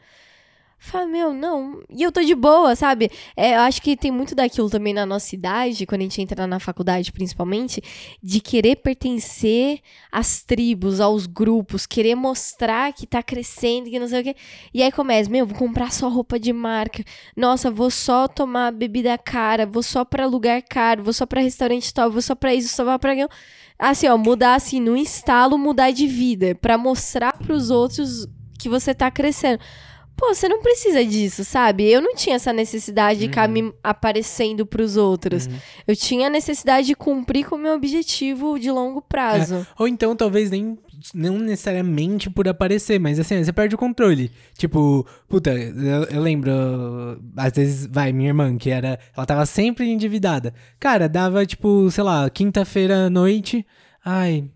B: Fala, meu, não. E eu tô de boa, sabe? É, eu acho que tem muito daquilo também na nossa idade, quando a gente entra na faculdade, principalmente, de querer pertencer às tribos, aos grupos, querer mostrar que tá crescendo, que não sei o quê. E aí começa, meu, vou comprar só roupa de marca. Nossa, vou só tomar bebida cara, vou só pra lugar caro, vou só pra restaurante tal, vou só pra isso, só pra. Assim, ó, mudar assim, no instalo, mudar de vida, pra mostrar pros outros que você tá crescendo. Pô, você não precisa disso, sabe? Eu não tinha essa necessidade de ficar me aparecendo pros outros.
A: Uhum.
B: Eu tinha a necessidade de cumprir com o meu objetivo de longo prazo.
A: Ou então, talvez nem não necessariamente por aparecer, mas assim, você perde o controle. Tipo, puta, eu, eu lembro, às vezes, vai, minha irmã, que era, ela tava sempre endividada. Cara, dava, tipo, sei lá, quinta-feira à noite, ai,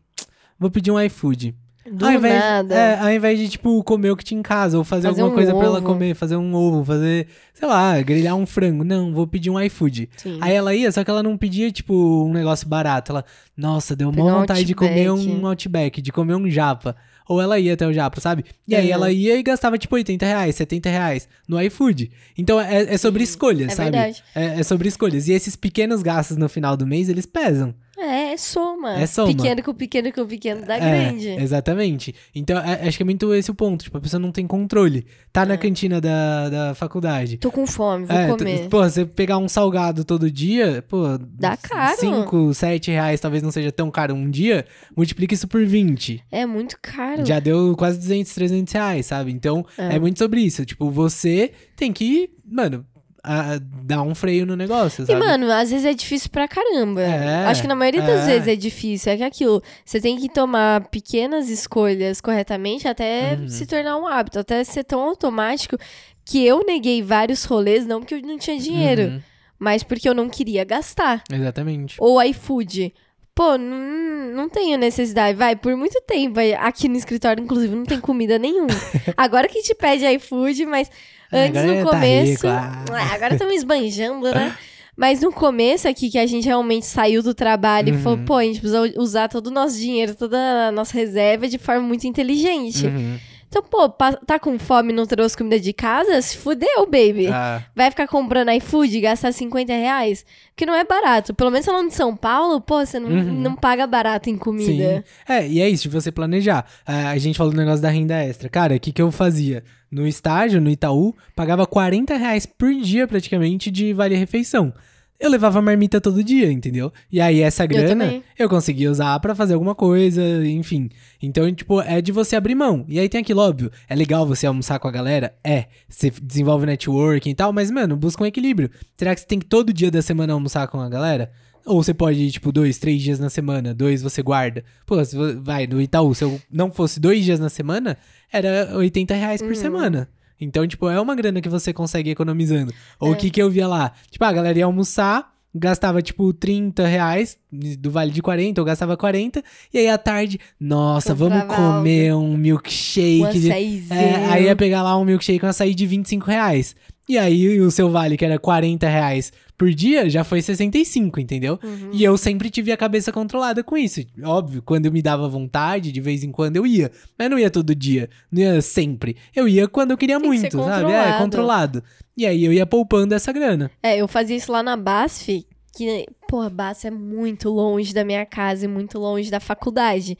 A: vou pedir um iFood.
B: Do
A: ao invés,
B: nada.
A: É, ao invés de, tipo, comer o que tinha em casa, ou fazer,
B: Fazer
A: alguma
B: um
A: coisa pra ela
B: ovo.
A: comer, fazer um ovo, fazer, sei lá, grelhar um frango. Não, vou pedir um iFood.
B: Sim.
A: Aí ela ia, só que ela não pedia, tipo, um negócio barato. Ela, nossa, deu uma
B: um
A: vontade de comer um Outback, de comer um japa. Ou ela ia até o japa, sabe? E aí ela ia e gastava, tipo, 80 reais, 70 reais no iFood. Então é, é sobre escolhas,
B: é
A: sabe?
B: verdade.
A: É, é sobre escolhas. E esses pequenos gastos no final do mês, eles pesam.
B: É, é soma.
A: É soma.
B: Pequeno com pequeno com pequeno dá
A: É,
B: grande.
A: Exatamente. Então, é- acho que é muito esse o ponto. Tipo, a pessoa não tem controle. Tá na cantina da, da faculdade.
B: Tô com fome, vou
A: É,
B: comer.
A: pô, você pegar um salgado todo dia, pô.
B: Dá caro.
A: 5, 7 reais, talvez não seja tão caro um dia, multiplica isso por 20.
B: É muito caro.
A: Já deu quase 200, 300 reais, sabe? Então, é.
B: É.
A: muito sobre isso. Tipo, você tem que, mano, a dar um freio no negócio,
B: E,
A: sabe?
B: mano, às vezes é difícil pra caramba.
A: É,
B: Acho que na maioria das
A: é.
B: vezes é difícil. É que aquilo, você tem que tomar pequenas escolhas corretamente até
A: Uhum.
B: se tornar um hábito, até ser tão automático que eu neguei vários rolês, não porque eu não tinha dinheiro,
A: Uhum,
B: mas porque eu não queria gastar.
A: exatamente.
B: Ou iFood. Pô, não, não tenho necessidade. Vai, por muito tempo. Aqui no escritório, inclusive, não tem comida nenhuma. Agora que te pede iFood, mas antes
A: agora
B: no
A: tá
B: começo.
A: rico, ah.
B: Ah, agora estamos esbanjando, né? Mas no começo aqui, que a gente realmente saiu do trabalho e falou,
A: Uhum.
B: pô, a gente precisa usar todo o nosso dinheiro, toda a nossa reserva de forma muito inteligente.
A: Uhum.
B: Então, pô, tá com fome e não trouxe comida de casa? Se fudeu, baby.
A: Ah,
B: Vai ficar comprando iFood e gastar 50 reais? Que não é barato. Pelo menos falando de São Paulo, pô, você não,
A: Uhum.
B: não paga barato em
A: sim.
B: comida.
A: É, e é isso, de você planejar. Ah, a gente falou do negócio da renda extra. Cara, o que, que eu fazia? No estágio, no Itaú, pagava 40 reais por dia, praticamente, de vale-refeição. Eu levava marmita todo dia, entendeu? E aí, essa grana,
B: também.
A: eu, conseguia usar pra fazer alguma coisa, enfim. Então, tipo, é de você abrir mão. E aí tem aquilo, óbvio, é legal você almoçar com a galera? É. Você desenvolve networking e tal, mas, mano, busca um equilíbrio. Será que você tem que todo dia da semana almoçar com a galera? Ou você pode ir, tipo, dois, três dias na semana, dois você guarda. Pô, vai, no Itaú, se eu não fosse dois dias na semana, era 80 reais por semana. Então, tipo, é uma grana que você consegue ir economizando. Ou o que que eu via lá? Tipo, a galera ia almoçar, gastava, tipo, 30 reais do vale de 40, eu gastava 40. E aí, à tarde, nossa, vamos
B: Comprava
A: comer um milkshake.
B: Um
A: de- é, aí ia pegar lá um milkshake com açaí de 25 reais. E aí o seu vale, que era 40 reais por dia, já foi 65, entendeu?
B: Uhum.
A: E eu sempre tive a cabeça controlada com isso. Óbvio, quando eu me dava vontade, de vez em quando eu ia. Mas não ia todo dia, não ia sempre. Eu ia quando eu queria
B: Tem que
A: muito, sabe? É,
B: controlado.
A: E aí eu ia poupando essa grana.
B: É, eu fazia isso lá na BASF, que, porra, BASF é muito longe da minha casa e muito longe da faculdade.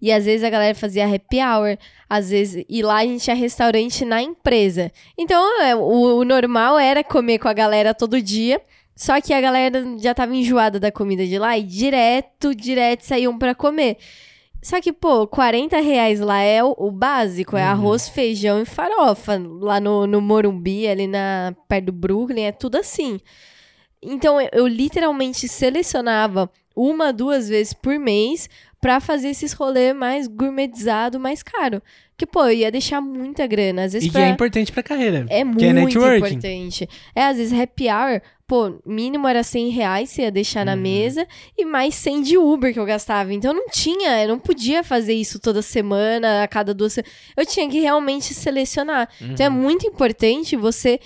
B: E às vezes a galera fazia happy hour, às vezes, e lá a gente tinha restaurante na empresa. Então, é, o, o normal era comer com a galera todo dia, só que a galera já tava enjoada da comida de lá e direto, direto saíam pra comer. Só que, pô, 40 reais lá é o, o básico, é
A: Uhum.
B: arroz, feijão e farofa. Lá no, no Morumbi, ali na, perto do Brooklyn, é tudo assim. Então, eu, eu literalmente selecionava uma, duas vezes por mês pra fazer esses rolês mais gourmetizado, mais caro. Que, pô, ia deixar muita grana. Às vezes
A: E que
B: pra...
A: é importante pra carreira.
B: É muito
A: que é networking.
B: importante. É, às vezes happy hour, pô, mínimo era 100 reais você ia deixar
A: Uhum.
B: na mesa e mais 100 de Uber que eu gastava. Então não tinha, eu não podia fazer isso toda semana, a cada duas semanas. Eu tinha que realmente selecionar. Então é
A: Uhum.
B: muito importante você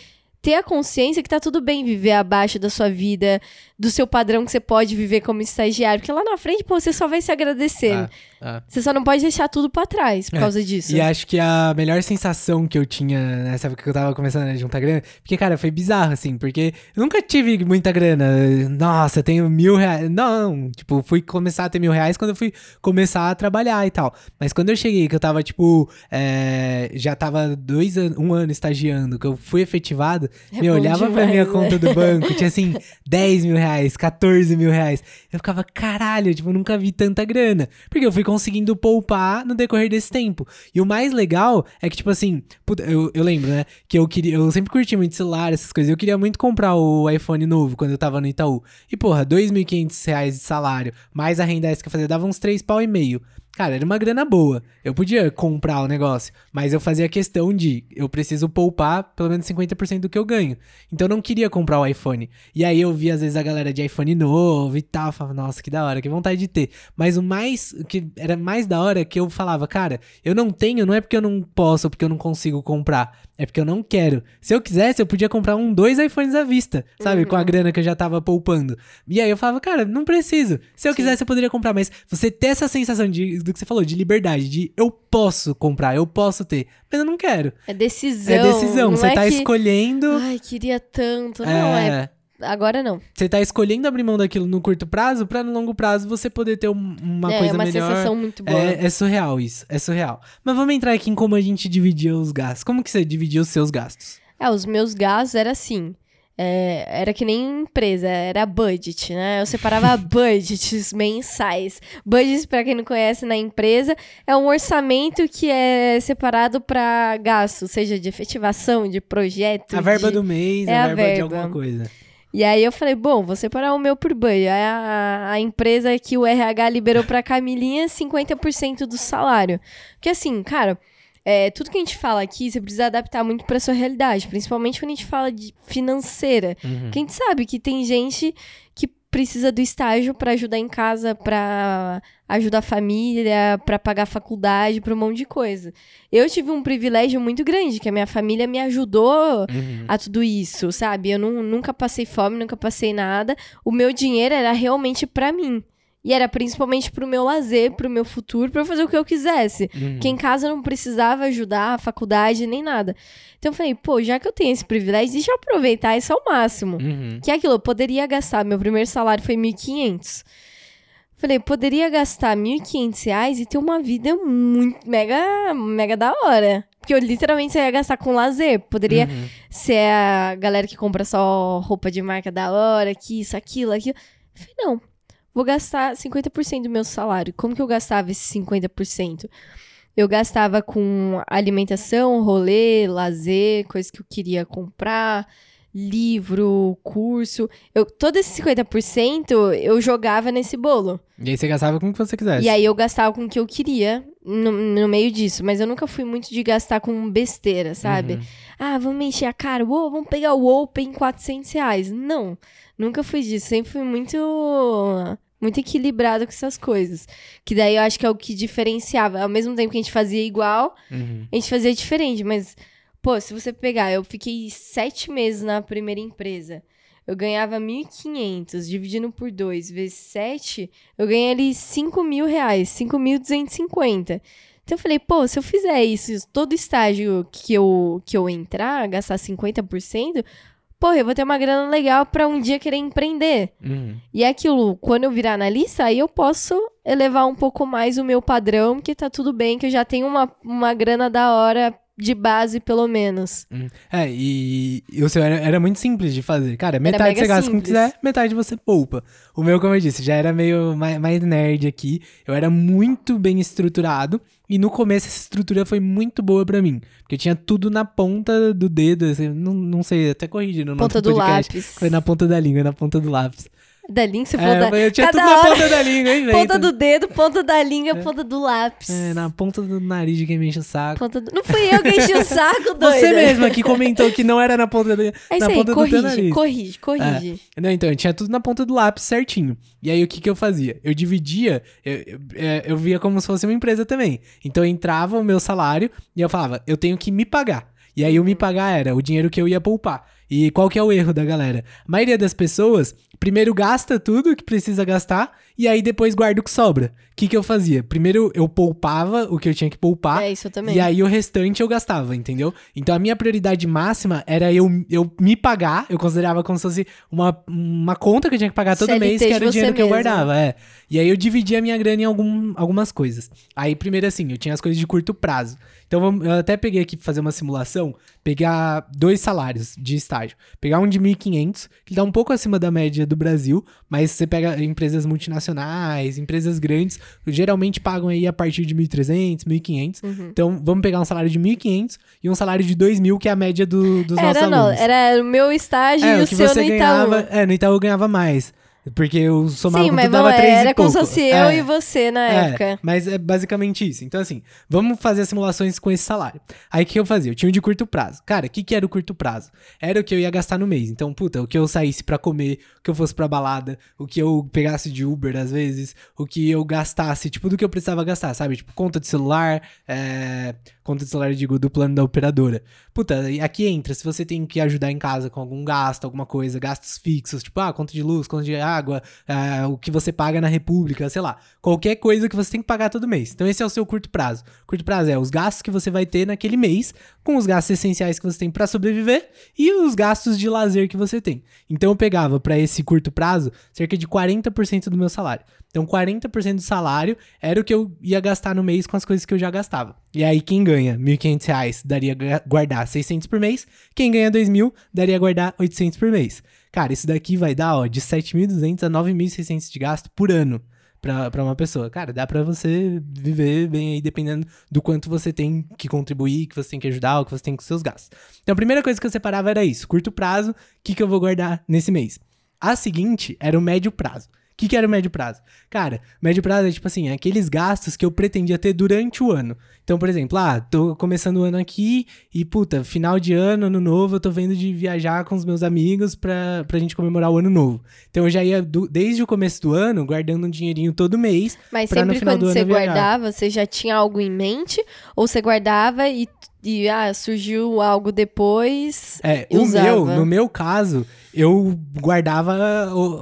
B: ter a consciência que tá tudo bem viver abaixo da sua vida, do seu padrão que você pode viver como estagiário. Porque lá na frente, pô, você só vai se agradecer.
A: Ah, ah.
B: Você só não pode deixar tudo pra trás por
A: É,
B: causa disso.
A: E acho que a melhor sensação que eu tinha nessa época que eu tava começando a juntar grana, porque, cara, foi bizarro, assim, porque eu nunca tive muita grana. Nossa, eu tenho mil reais. Não, tipo, fui começar a ter mil reais quando eu fui começar a trabalhar e tal. Mas quando eu cheguei, que eu tava, tipo, é, já tava dois anos, um ano estagiando, que eu fui efetivado,
B: É
A: olhava pra
B: demais,
A: minha
B: né?
A: conta do banco, tinha assim, 10 mil reais, 14 mil reais. Eu ficava, caralho, tipo, eu nunca vi tanta grana. Porque eu fui conseguindo poupar no decorrer desse tempo. E o mais legal é que, tipo assim, eu, eu lembro, né? Que eu queria. Eu sempre curti muito celular, essas coisas. Eu queria muito comprar o iPhone novo quando eu tava no Itaú. E, porra, 2.500 reais de salário, mais a renda extra que eu fazia, dava uns 3 pau e meio. Cara, era uma grana boa. Eu podia comprar o negócio, mas eu fazia questão de eu preciso poupar pelo menos 50% do que eu ganho. Então eu não queria comprar o iPhone. E aí eu via às vezes a galera de iPhone novo e tal, falava, nossa, que da hora, que vontade de ter. Mas o mais o que era mais da hora é que eu falava, cara, eu não tenho, não é porque eu não posso porque eu não consigo comprar, é porque eu não quero. Se eu quisesse, eu podia comprar um, dois iPhones à vista, sabe, com a grana que eu já tava poupando. E aí eu falava, cara, não preciso. Se eu quisesse, eu poderia comprar, mas você ter essa sensação de do que você falou, de liberdade, de eu posso comprar, eu posso ter, mas eu não quero.
B: É decisão.
A: É decisão,
B: não
A: você
B: é
A: tá
B: que...
A: escolhendo.
B: Ai, queria tanto. Não, é. Agora não.
A: Você tá escolhendo abrir mão daquilo no curto prazo pra no longo prazo você poder ter um- uma
B: é
A: coisa
B: uma
A: melhor.
B: sensação muito boa.
A: É, é surreal isso, é surreal. Mas vamos entrar aqui em como a gente dividia os gastos. Como que você dividia os seus gastos?
B: É, os meus gastos era assim. é, era que nem empresa, era budget, né? Eu separava budgets mensais. Budgets, para quem não conhece, na empresa é um orçamento que é separado para gasto, seja de efetivação, de projeto.
A: A verba
B: de...
A: do mês,
B: É
A: a
B: a
A: verba, de
B: verba.
A: alguma coisa.
B: E aí eu falei, bom, vou separar o meu por budget. Aí a, a empresa que o RH liberou pra Camilinha 50% do salário. Porque assim, cara, é, tudo que a gente fala aqui, você precisa adaptar muito pra sua realidade. Principalmente quando a gente fala de financeira.
A: Uhum.
B: Porque a gente sabe que tem gente que precisa do estágio pra ajudar em casa, pra ajudar a família, pra pagar a faculdade, pra um monte de coisa. Eu tive um privilégio muito grande, que a minha família me ajudou
A: Uhum.
B: a tudo isso, sabe? Eu nu- nunca passei fome, nunca passei nada. O meu dinheiro era realmente pra mim. E era principalmente pro meu lazer, pro meu futuro, pra eu fazer o que eu quisesse.
A: Uhum.
B: Porque em casa eu não precisava ajudar a faculdade nem nada. Então eu falei, pô, já que eu tenho esse privilégio, deixa eu aproveitar isso ao máximo.
A: Uhum.
B: Que é aquilo, eu poderia gastar, meu primeiro salário foi 1.500. Falei, poderia gastar 1.500 reais e ter uma vida muito mega, mega da hora. Porque eu literalmente ia gastar com lazer. Poderia
A: Uhum.
B: ser a galera que compra só roupa de marca da hora, que isso, aquilo, aquilo. Falei, não, vou gastar 50% do meu salário. Como que eu gastava esse 50%? Eu gastava com alimentação, rolê, lazer, coisas que eu queria comprar, livro, curso. Eu, todo esse 50% eu jogava nesse bolo.
A: E aí você gastava com o que você quisesse.
B: E aí eu gastava com o que eu queria no, no meio disso. Mas eu nunca fui muito de gastar com besteira, sabe?
A: Uhum.
B: Ah, vamos encher a cara. Uou, vamos pegar o Open 400 reais. Não, nunca fui disso. Sempre fui muito, muito equilibrado com essas coisas. Que daí eu acho que é o que diferenciava. Ao mesmo tempo que a gente fazia igual,
A: Uhum.
B: a gente fazia diferente. Mas, pô, se você pegar, eu fiquei sete meses na primeira empresa. Eu ganhava 1.500, dividindo por 2 vezes 7, eu ganhei ali 5 mil reais, 5.250. Então eu falei, pô, se eu fizer isso, todo estágio que eu, que eu entrar, gastar 50%, porra, eu vou ter uma grana legal pra um dia querer empreender.
A: Uhum.
B: E é aquilo, quando eu virar analista, aí eu posso elevar um pouco mais o meu padrão, que tá tudo bem, que eu já tenho uma, uma grana da hora de base, pelo menos.
A: Uhum. É, e, e o seu era, era muito simples de fazer. Cara, metade você gasta com o que
B: simples.
A: quiser, metade você poupa. O meu, como eu disse, já era meio mais, mais nerd aqui. Eu era muito bem estruturado. E no começo essa estrutura foi muito boa pra mim. Porque eu tinha tudo na ponta do dedo. assim, não, não sei, até corrigir no
B: Ponta do
A: podcast.
B: lápis.
A: Foi na ponta da língua, na ponta do lápis.
B: Da língua, você
A: É,
B: falou da...
A: eu, tinha
B: cada
A: tudo na
B: hora-
A: ponta da língua, hein, velho?
B: Ponta do dedo, ponta da língua, ponta do lápis.
A: É, na ponta do nariz de quem me enche o saco.
B: Do- Não fui eu que enchi o saco, doida.
A: Você mesma que comentou que não era na ponta do,
B: É
A: na
B: isso aí,
A: ponta do
B: corrige,
A: nariz.
B: corrige, corrige.
A: Não, então, eu tinha tudo na ponta do lápis certinho. E aí, o que que eu fazia? Eu dividia, eu, eu, é, eu via como se fosse uma empresa também. Então, entrava o meu salário e eu falava, eu tenho que me pagar. E aí, o me pagar era o dinheiro que eu ia poupar. E qual que é o erro da galera? A maioria das pessoas, primeiro gasta tudo que precisa gastar e aí depois guarda o que sobra. O que que eu fazia? Primeiro, eu poupava o que eu tinha que poupar.
B: É isso eu também.
A: E aí o restante eu gastava, entendeu? Então a minha prioridade máxima era eu, eu me pagar, eu considerava como se fosse uma, uma conta que eu tinha que pagar todo
B: CLT
A: mês, que era o dinheiro que eu guardava, é. E aí eu dividia a minha grana em algum, algumas coisas. Aí primeiro assim, eu tinha as coisas de curto prazo. Então eu até peguei aqui pra fazer uma simulação, pegar dois salários de estágio. Pegar um de 1.500, que dá um pouco acima da média do Brasil, mas você pega empresas multinacionais, empresas grandes, geralmente pagam aí a partir de 1.300, 1.500.
B: Uhum.
A: Então, vamos pegar um salário de 1.500 e um salário de 2.000, que é a média do- dos nossos
B: Era, não,
A: alunos.
B: era o meu estágio
A: é,
B: e
A: o
B: o seu no Itaú.
A: ganhava... É, no Itaú eu ganhava mais. Porque eu somava
B: Sim, mas
A: tudo, dava 3
B: era
A: e
B: como se
A: pouco.
B: fosse eu
A: É.
B: e você na
A: É,
B: época.
A: mas é basicamente isso. Então, assim, vamos fazer as simulações com esse salário. Aí, o que eu fazia? Eu tinha um de curto prazo. Cara, o que, que era o curto prazo? Era o que eu ia gastar no mês. Então, puta, o que eu saísse pra comer, o que eu fosse pra balada, o que eu pegasse de Uber, às vezes, o que eu gastasse, tipo, do que eu precisava gastar, sabe? Tipo, conta de celular, é... conta de celular, digo, do plano da operadora. Puta, aqui entra, se você tem que ajudar em casa com algum gasto, alguma coisa, gastos fixos, tipo, ah, conta de luz, conta de água, ah, o que você paga na República, sei lá. Qualquer coisa que você tem que pagar todo mês. Então esse é o seu curto prazo. Curto prazo é os gastos que você vai ter naquele mês, com os gastos essenciais que você tem pra sobreviver e os gastos de lazer que você tem. Então eu pegava pra esse curto prazo cerca de 40% do meu salário. Então 40% do salário era o que eu ia gastar no mês com as coisas que eu já gastava. E aí, quem ganha R$ 1.500 daria gu- guardar 600 por mês. Quem ganha 2 mil daria guardar 800 por mês. Cara, isso daqui vai dar, ó, de 7.200 a 9.600 de gasto por ano pra uma pessoa. Cara, dá pra você viver bem aí, dependendo do quanto você tem que contribuir, que você tem que ajudar, o que você tem com seus gastos. Então, a primeira coisa que eu separava era isso. Curto prazo, o que, que eu vou guardar nesse mês? A seguinte era o médio prazo. O que, que era o médio prazo? Cara, médio prazo é tipo assim, aqueles gastos que eu pretendia ter durante o ano. Então, por exemplo, ah, tô começando o ano aqui e, puta, final de ano, ano novo, eu tô vendo de viajar com os meus amigos pra, pra gente comemorar o ano novo. Então, eu já ia, do- desde o começo do ano, guardando um dinheirinho todo mês.
B: Mas
A: pra no
B: sempre
A: final
B: quando
A: do ano
B: você
A: viajar.
B: guardava, você já tinha algo em mente? Ou você guardava e, e ah, surgiu algo depois?
A: É, o
B: usava.
A: meu, no meu caso, eu guardava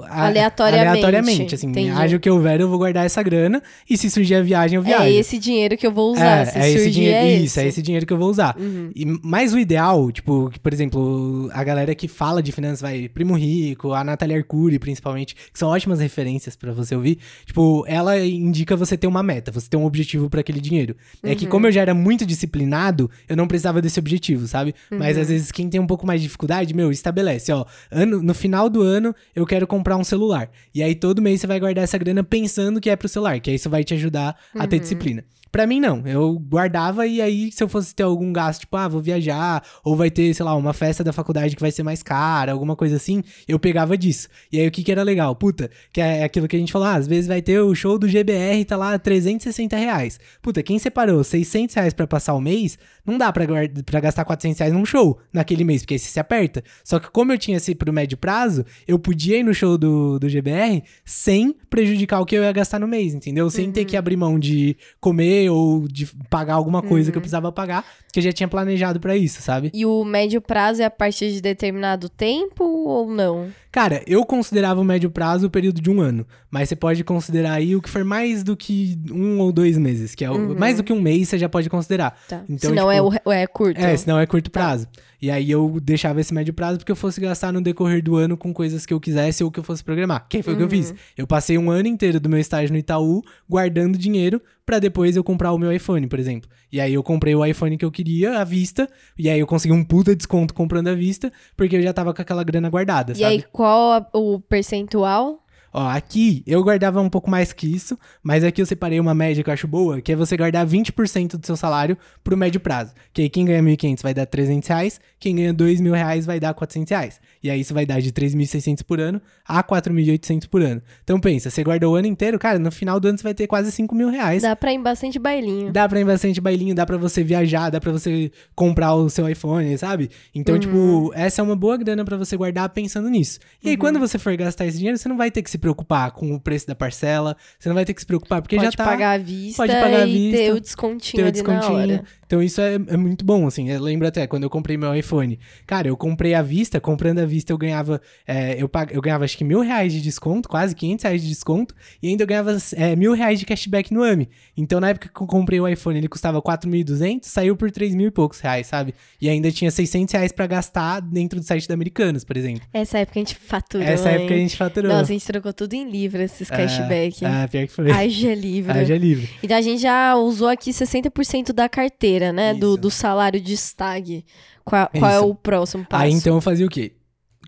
B: Aleatoriamente,
A: aleatoriamente, assim,
B: entendi.
A: haja o que houver, eu vou guardar essa grana, e se surgir a viagem, eu viajo.
B: É esse dinheiro que eu vou usar. se
A: é esse dinheiro,
B: é
A: isso,
B: esse.
A: é esse dinheiro que eu vou usar.
B: Uhum.
A: E, mas o ideal, tipo, que, por exemplo, a galera que fala de finanças vai, Primo Rico, a Natália Arcuri, principalmente, que são ótimas referências pra você ouvir. Tipo, ela indica você ter uma meta, você ter um objetivo pra aquele dinheiro. É que
B: Uhum.
A: como eu já era muito disciplinado, eu não precisava desse objetivo, sabe? Mas
B: Uhum.
A: às vezes quem tem um pouco mais de dificuldade, meu, estabelece, ó, ano, no final do ano eu quero comprar um celular. E aí todo mês você vai guardar essa grana pensando que é pro celular, que aí isso vai te ajudar a ter
B: Uhum.
A: disciplina. Pra mim, não. Eu guardava e aí, se eu fosse ter algum gasto, tipo, ah, vou viajar, ou vai ter, sei lá, uma festa da faculdade que vai ser mais cara, alguma coisa assim, eu pegava disso. E aí, o que que era legal? Puta, que é aquilo que a gente falou, ah, às vezes vai ter o show do GBR, tá lá, 360 reais. Puta, quem separou 600 reais pra passar o mês, não dá pra, guarda- pra gastar 400 reais num show naquele mês, porque aí você se aperta. Só que como eu tinha esse pro médio prazo, eu podia ir no show do, do GBR sem prejudicar o que eu ia gastar no mês, entendeu? Sem ter que abrir mão de comer ou de pagar alguma coisa que eu precisava pagar, que eu já tinha planejado pra isso, sabe?
B: E o médio prazo é a partir de determinado tempo ou não?
A: Cara, eu considerava o médio prazo o período de um ano, mas você pode considerar aí o que for mais do que um ou dois meses, que é o, mais do que um mês você já pode considerar.
B: Tá.
A: Então,
B: Se não
A: tipo,
B: é, é curto.
A: É, senão é curto prazo. E aí eu deixava esse médio prazo porque eu fosse gastar no decorrer do ano com coisas que eu quisesse ou que eu fosse programar. Que foi o que eu fiz. Eu passei um ano inteiro do meu estágio no Itaú guardando dinheiro pra depois eu comprar o meu iPhone, por exemplo. E aí eu comprei o iPhone que eu queria à vista, e aí eu consegui um puta desconto comprando à vista, porque eu já tava com aquela grana guardada,
B: E
A: sabe?
B: aí, qual a- o percentual?
A: Ó, aqui eu guardava um pouco mais que isso, mas aqui eu separei uma média que eu acho boa, que é você guardar 20% do seu salário pro médio prazo. Que aí quem ganha 1.500 vai dar 300 reais, quem ganha 2 mil reais vai dar 400 reais. E aí isso vai dar de 3.600 por ano a 4.800 por ano. Então pensa, você guarda o ano inteiro, cara, no final do ano você vai ter quase 5 mil reais.
B: Dá pra ir bastante bailinho.
A: Dá pra ir bastante bailinho, dá pra você viajar, dá pra você comprar o seu iPhone, sabe? Então,
B: Uhum.
A: tipo, essa é uma boa grana pra você guardar pensando nisso. E aí,
B: Uhum.
A: quando você for gastar esse dinheiro, você não vai ter que se preocupar com o preço da parcela, você não vai ter que se preocupar, porque
B: pode
A: já tá...
B: pagar à vista
A: pode pagar à
B: e ter
A: vista,
B: o descontinho
A: ter o descontinho. Então isso é, é muito bom, assim. Eu lembro até quando eu comprei meu iPhone. Cara, eu comprei à vista, comprando à vista eu ganhava, é, eu, pag... eu ganhava acho que mil reais de desconto, quase 500 reais de desconto, e ainda eu ganhava é, mil reais de cashback no AMI. Então na época que eu comprei o iPhone, ele custava 4.200, saiu por 3 mil e poucos reais, sabe? E ainda tinha 600 reais pra gastar dentro do site da Americanos, por exemplo.
B: Essa época a gente faturou,
A: Essa época a
B: hein?
A: gente faturou.
B: Nossa, a gente trocou tudo em livro, esses cashback.
A: Ah, pior que foi.
B: Haja livre.
A: Haja livre.
B: Então a gente já usou aqui 60% da carteira, né? Do,
A: Isso.
B: do salário de stag. Qual, qual é o próximo passo?
A: Aí então eu fazia o quê?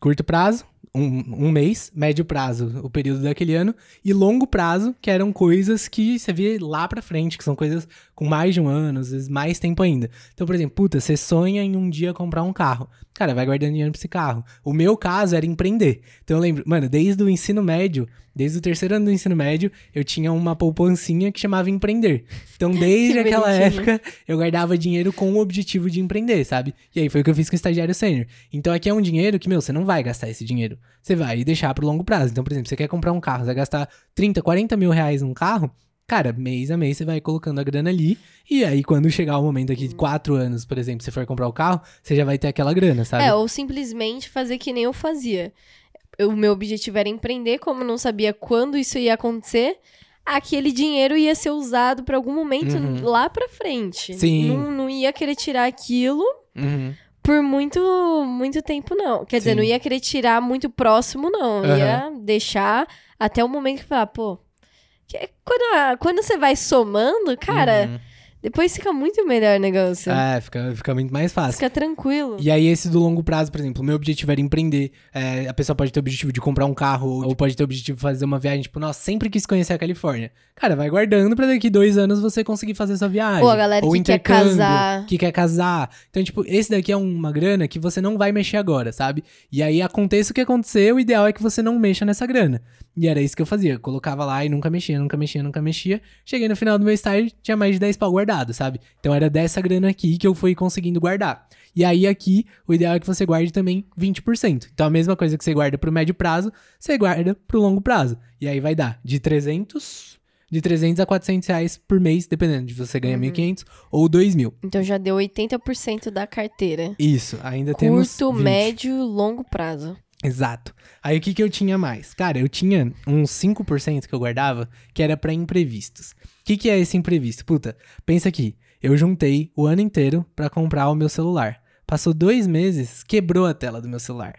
A: Curto prazo, um, um mês, médio prazo, o período daquele ano, e longo prazo, que eram coisas que você vê lá pra frente, que são coisas com mais de um ano, às vezes mais tempo ainda. Então, por exemplo, puta, você sonha em um dia comprar um carro. Cara, vai guardando dinheiro pra esse carro. O meu caso era empreender. Então eu lembro, mano, desde o ensino médio, desde o terceiro ano do ensino médio, eu tinha uma poupancinha que chamava empreender. Então, desde
B: Que
A: aquela
B: bonitinho.
A: época, eu guardava dinheiro com o objetivo de empreender, sabe? E aí foi o que eu fiz com o estagiário sênior. Então aqui é um dinheiro que, meu, você não vai gastar esse dinheiro. Você vai deixar pro longo prazo. Então, por exemplo, você quer comprar um carro, você vai gastar 30, 40 mil reais num carro, cara, mês a mês você vai colocando a grana ali. E aí, quando chegar o momento daqui de quatro anos, por exemplo, você for comprar o carro, você já vai ter aquela grana, sabe?
B: É, ou simplesmente fazer que nem eu fazia. O meu objetivo era empreender, como eu não sabia quando isso ia acontecer, aquele dinheiro ia ser usado para algum momento
A: Uhum.
B: lá pra frente.
A: Sim.
B: Não, não ia querer tirar aquilo
A: Uhum.
B: por muito, muito tempo, não. Quer dizer,
A: Sim.
B: não ia querer tirar muito próximo, não.
A: Aham.
B: Ia deixar até o momento que falar, pô. Que- Quando, a- quando você vai somando, cara,
A: Uhum.
B: Depois fica muito melhor o negócio.
A: É, fica, fica muito mais fácil.
B: Fica tranquilo.
A: E aí, esse do longo prazo, por exemplo, o meu objetivo era empreender. É, a pessoa pode ter o objetivo de comprar um carro, ou pode ter o objetivo de fazer uma viagem, tipo, nossa, sempre quis conhecer a Califórnia. Cara, vai guardando pra daqui dois anos você conseguir fazer sua viagem.
B: Ou a galera
A: ou
B: que quer casar.
A: Que quer casar. Então, tipo, esse daqui é uma grana que você não vai mexer agora, sabe? E aí, aconteça o que acontecer, o ideal é que você não mexa nessa grana. E era isso que eu fazia. Eu colocava lá e nunca mexia, nunca mexia, nunca mexia. Cheguei no final do meu estágio, tinha mais de 10 pau guardado, sabe? Então era dessa grana aqui que eu fui conseguindo guardar. E aí aqui, o ideal é que você guarde também 20%. Então a mesma coisa que você guarda pro médio prazo, você guarda pro longo prazo. E aí vai dar de 300, de 300 a 400 reais por mês, dependendo de você ganha 1.500 ou 2.000.
B: Então já deu 80% da carteira.
A: Isso, ainda temos
B: Curto,
A: 20.
B: médio, longo prazo.
A: Exato. Aí o que, que eu tinha mais? Cara, eu tinha uns 5% que eu guardava que era pra imprevistos. O que, que é esse imprevisto? Puta, pensa aqui. Eu juntei o ano inteiro pra comprar o meu celular. Passou dois meses, quebrou a tela do meu celular.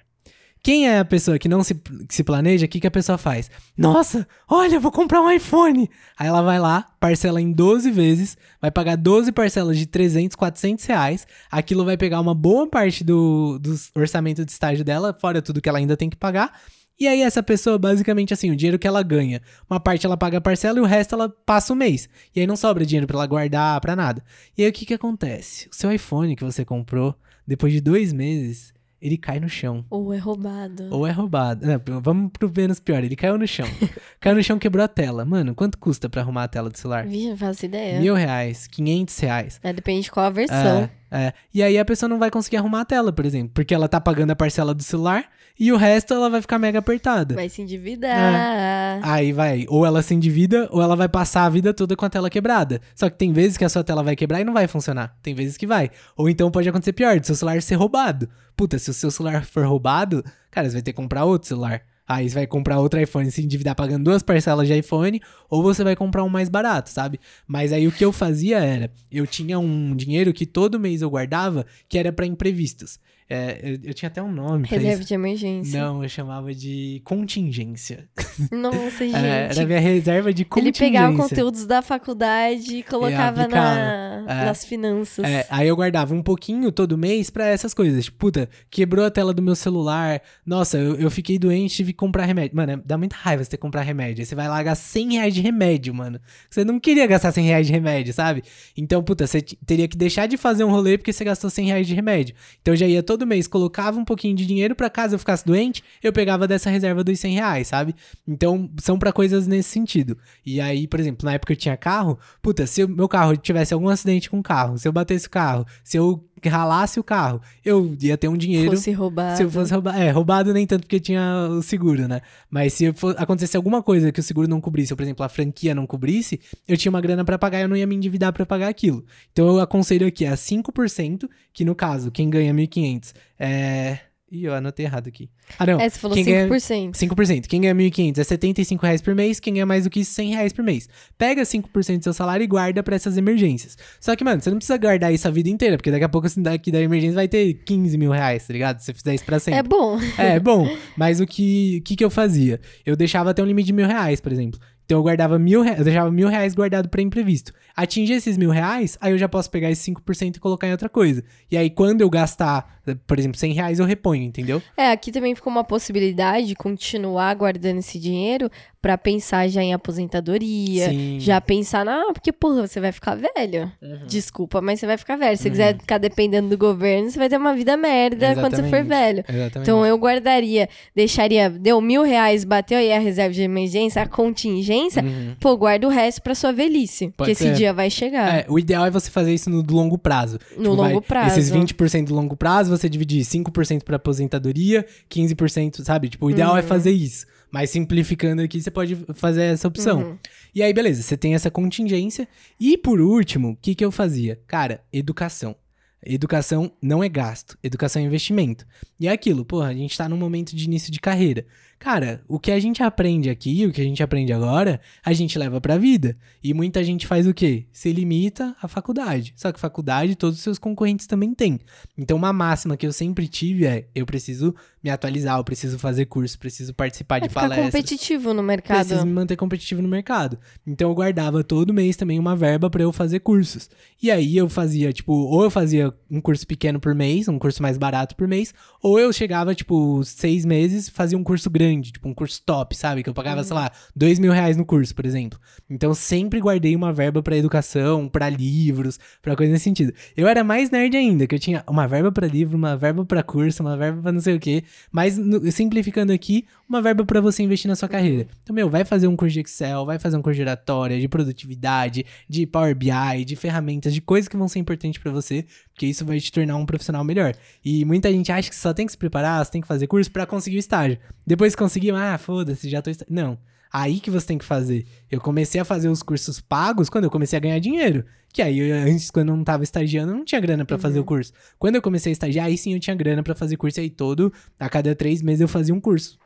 A: Quem é a pessoa que não se, que se planeja, o que, que a pessoa faz? Nossa, olha, vou comprar um iPhone. Aí ela vai lá, parcela em 12 vezes, vai pagar 12 parcelas de 300, 400 reais. Aquilo vai pegar uma boa parte do, do orçamento de estágio dela, fora tudo que ela ainda tem que pagar. E aí essa pessoa, basicamente assim, o dinheiro que ela ganha, uma parte ela paga a parcela e o resto ela passa o mês. E aí não sobra dinheiro pra ela guardar, pra nada. E aí o que que acontece? O seu iPhone que você comprou, depois de dois meses, ele cai no chão.
B: Ou é roubado.
A: Ou é roubado. Não, vamos pro menos pior. Ele caiu no chão. caiu no chão, quebrou a tela. Mano, quanto custa pra arrumar a tela do celular?
B: Vixe, não faço ideia.
A: Mil reais, quinhentos reais.
B: É, depende de qual a versão.
A: É, é. E aí a pessoa não vai conseguir arrumar a tela, por exemplo. Porque ela tá pagando a parcela do celular e o resto ela vai ficar mega apertada.
B: Vai se endividar.
A: Aí vai, ou ela se endivida, ou ela vai passar a vida toda com a tela quebrada. Só que tem vezes que a sua tela vai quebrar e não vai funcionar. Tem vezes que vai. Ou então pode acontecer pior, do seu celular ser roubado. Puta, se o seu celular for roubado, cara, você vai ter que comprar outro celular. Aí você vai comprar outro iPhone e se endividar pagando duas parcelas de iPhone, ou você vai comprar um mais barato, sabe? Mas aí o que eu fazia era, eu tinha um dinheiro que todo mês eu guardava, que era pra imprevistos. É, eu, eu tinha até um nome
B: Reserva de emergência.
A: Não, eu chamava de contingência.
B: Nossa, gente.
A: É, era a minha reserva de
B: Ele
A: contingência.
B: pegava conteúdos da faculdade e colocava na,
A: É.
B: nas finanças.
A: É, aí eu guardava um pouquinho todo mês pra essas coisas. Tipo, puta, quebrou a tela do meu celular. Nossa, eu, eu fiquei doente, tive que comprar remédio. Mano, dá muita raiva você ter que comprar remédio. Aí você vai lá gastar 100 reais de remédio, mano. Você não queria gastar 100 reais de remédio, sabe? Então, puta, você teria que deixar de fazer um rolê porque você gastou 100 reais de remédio. Então eu já ia todo mês, colocava um pouquinho de dinheiro pra caso eu ficasse doente, eu pegava dessa reserva dos 100 reais, sabe? Então, são pra coisas nesse sentido. E aí, por exemplo, na época eu tinha carro, puta, se o meu carro tivesse algum acidente com o carro, se eu batesse o carro, se eu ralasse o carro, eu ia ter um dinheiro.
B: Fosse roubado.
A: Se eu fosse roubado, é, roubado nem tanto porque tinha o seguro, né? Mas se for, acontecesse alguma coisa que o seguro não cobrisse, ou por exemplo, a franquia não cobrisse, eu tinha uma grana pra pagar e eu não ia me endividar pra pagar aquilo. Então eu aconselho aqui a 5%, que no caso, quem ganha 1.500 é. Ih, eu anotei errado aqui. Ah, não.
B: É, você falou
A: quem ganha-
B: 5%.
A: 5%. Quem ganha 1.500 é 75 reais por mês, quem ganha mais do que isso, 100 reais por mês. Pega 5% do seu salário e guarda pra essas emergências. Só que, mano, você não precisa guardar isso a vida inteira, porque daqui a pouco, assim, daqui da emergência vai ter 15 mil reais, tá ligado? Se você fizer isso pra sempre.
B: É bom.
A: É, bom. Mas o que, que que eu fazia? Eu deixava até um limite de mil reais, por exemplo. Então eu guardava mil reais, eu deixava mil reais guardado pra imprevisto. Atingir esses mil reais, aí eu já posso pegar esses 5% e colocar em outra coisa. E aí quando eu gastar, por exemplo, 100 reais, eu reponho, entendeu?
B: É, aqui também ficou uma possibilidade de continuar guardando esse dinheiro pra pensar já em aposentadoria.
A: Sim.
B: Já pensar na. Ah, porque, porra, você vai ficar velho.
A: Uhum.
B: Desculpa, mas você vai ficar velho. Se você quiser ficar dependendo do governo, você vai ter uma vida merda quando você for
A: Exatamente.
B: velho.
A: Exatamente.
B: Então eu guardaria, deixaria, deu mil reais, bateu aí a reserva de emergência, a contingência,
A: Uhum.
B: pô, guarda o resto pra sua velhice. porque esse
A: ser.
B: dia vai chegar.
A: É, o ideal é você fazer isso no longo prazo.
B: No longo prazo.
A: Esses 20% do longo prazo, você dividir 5% pra aposentadoria, 15%, sabe? Tipo, o ideal
B: Uhum.
A: é fazer isso. Mas simplificando aqui, você pode fazer essa opção.
B: Uhum.
A: E aí, beleza, você tem essa contingência. E por último, o que, que eu fazia? Cara, educação. Educação não é gasto, educação é investimento. E é aquilo, porra, a gente tá num momento de início de carreira. Cara, o que a gente aprende aqui, o que a gente aprende agora, a gente leva pra vida. E muita gente faz o quê? Se limita à faculdade. Só que faculdade todos os seus concorrentes também têm. Então uma máxima que eu sempre tive é, eu preciso me atualizar, eu preciso fazer curso, preciso participar
B: Vai
A: de palestras.
B: competitivo no mercado.
A: Preciso me manter competitivo no mercado. Então eu guardava todo mês também uma verba pra eu fazer cursos. E aí eu fazia, tipo, ou eu fazia um curso pequeno por mês, um curso mais barato por mês, ou eu chegava, tipo, seis meses, fazia um curso grande, tipo, um curso top, sabe? Que eu pagava, sei lá, dois mil reais no curso, por exemplo. Então sempre guardei uma verba pra educação, pra livros, pra coisa nesse sentido. Eu era mais nerd ainda, que eu tinha uma verba pra livro, uma verba pra curso, uma verba pra não sei o quê. Mas no- simplificando aqui, uma verba pra você investir na sua carreira. Então, meu, vai fazer um curso de Excel, vai fazer um curso de oratória, de produtividade, de Power BI, de ferramentas, de coisas que vão ser importantes pra você, porque isso vai te tornar um profissional melhor. E muita gente acha que só tem que se preparar, você tem que fazer curso pra conseguir o estágio. Depois que conseguiu, ah, foda-se, já tô. Não. Aí que você tem que fazer. Eu comecei a fazer os cursos pagos quando eu comecei a ganhar dinheiro. Que aí, eu, antes, quando eu não tava estagiando, eu não tinha grana pra fazer o curso. Quando eu comecei a estagiar, aí sim eu tinha grana pra fazer curso. E aí todo, a cada três meses eu fazia um curso.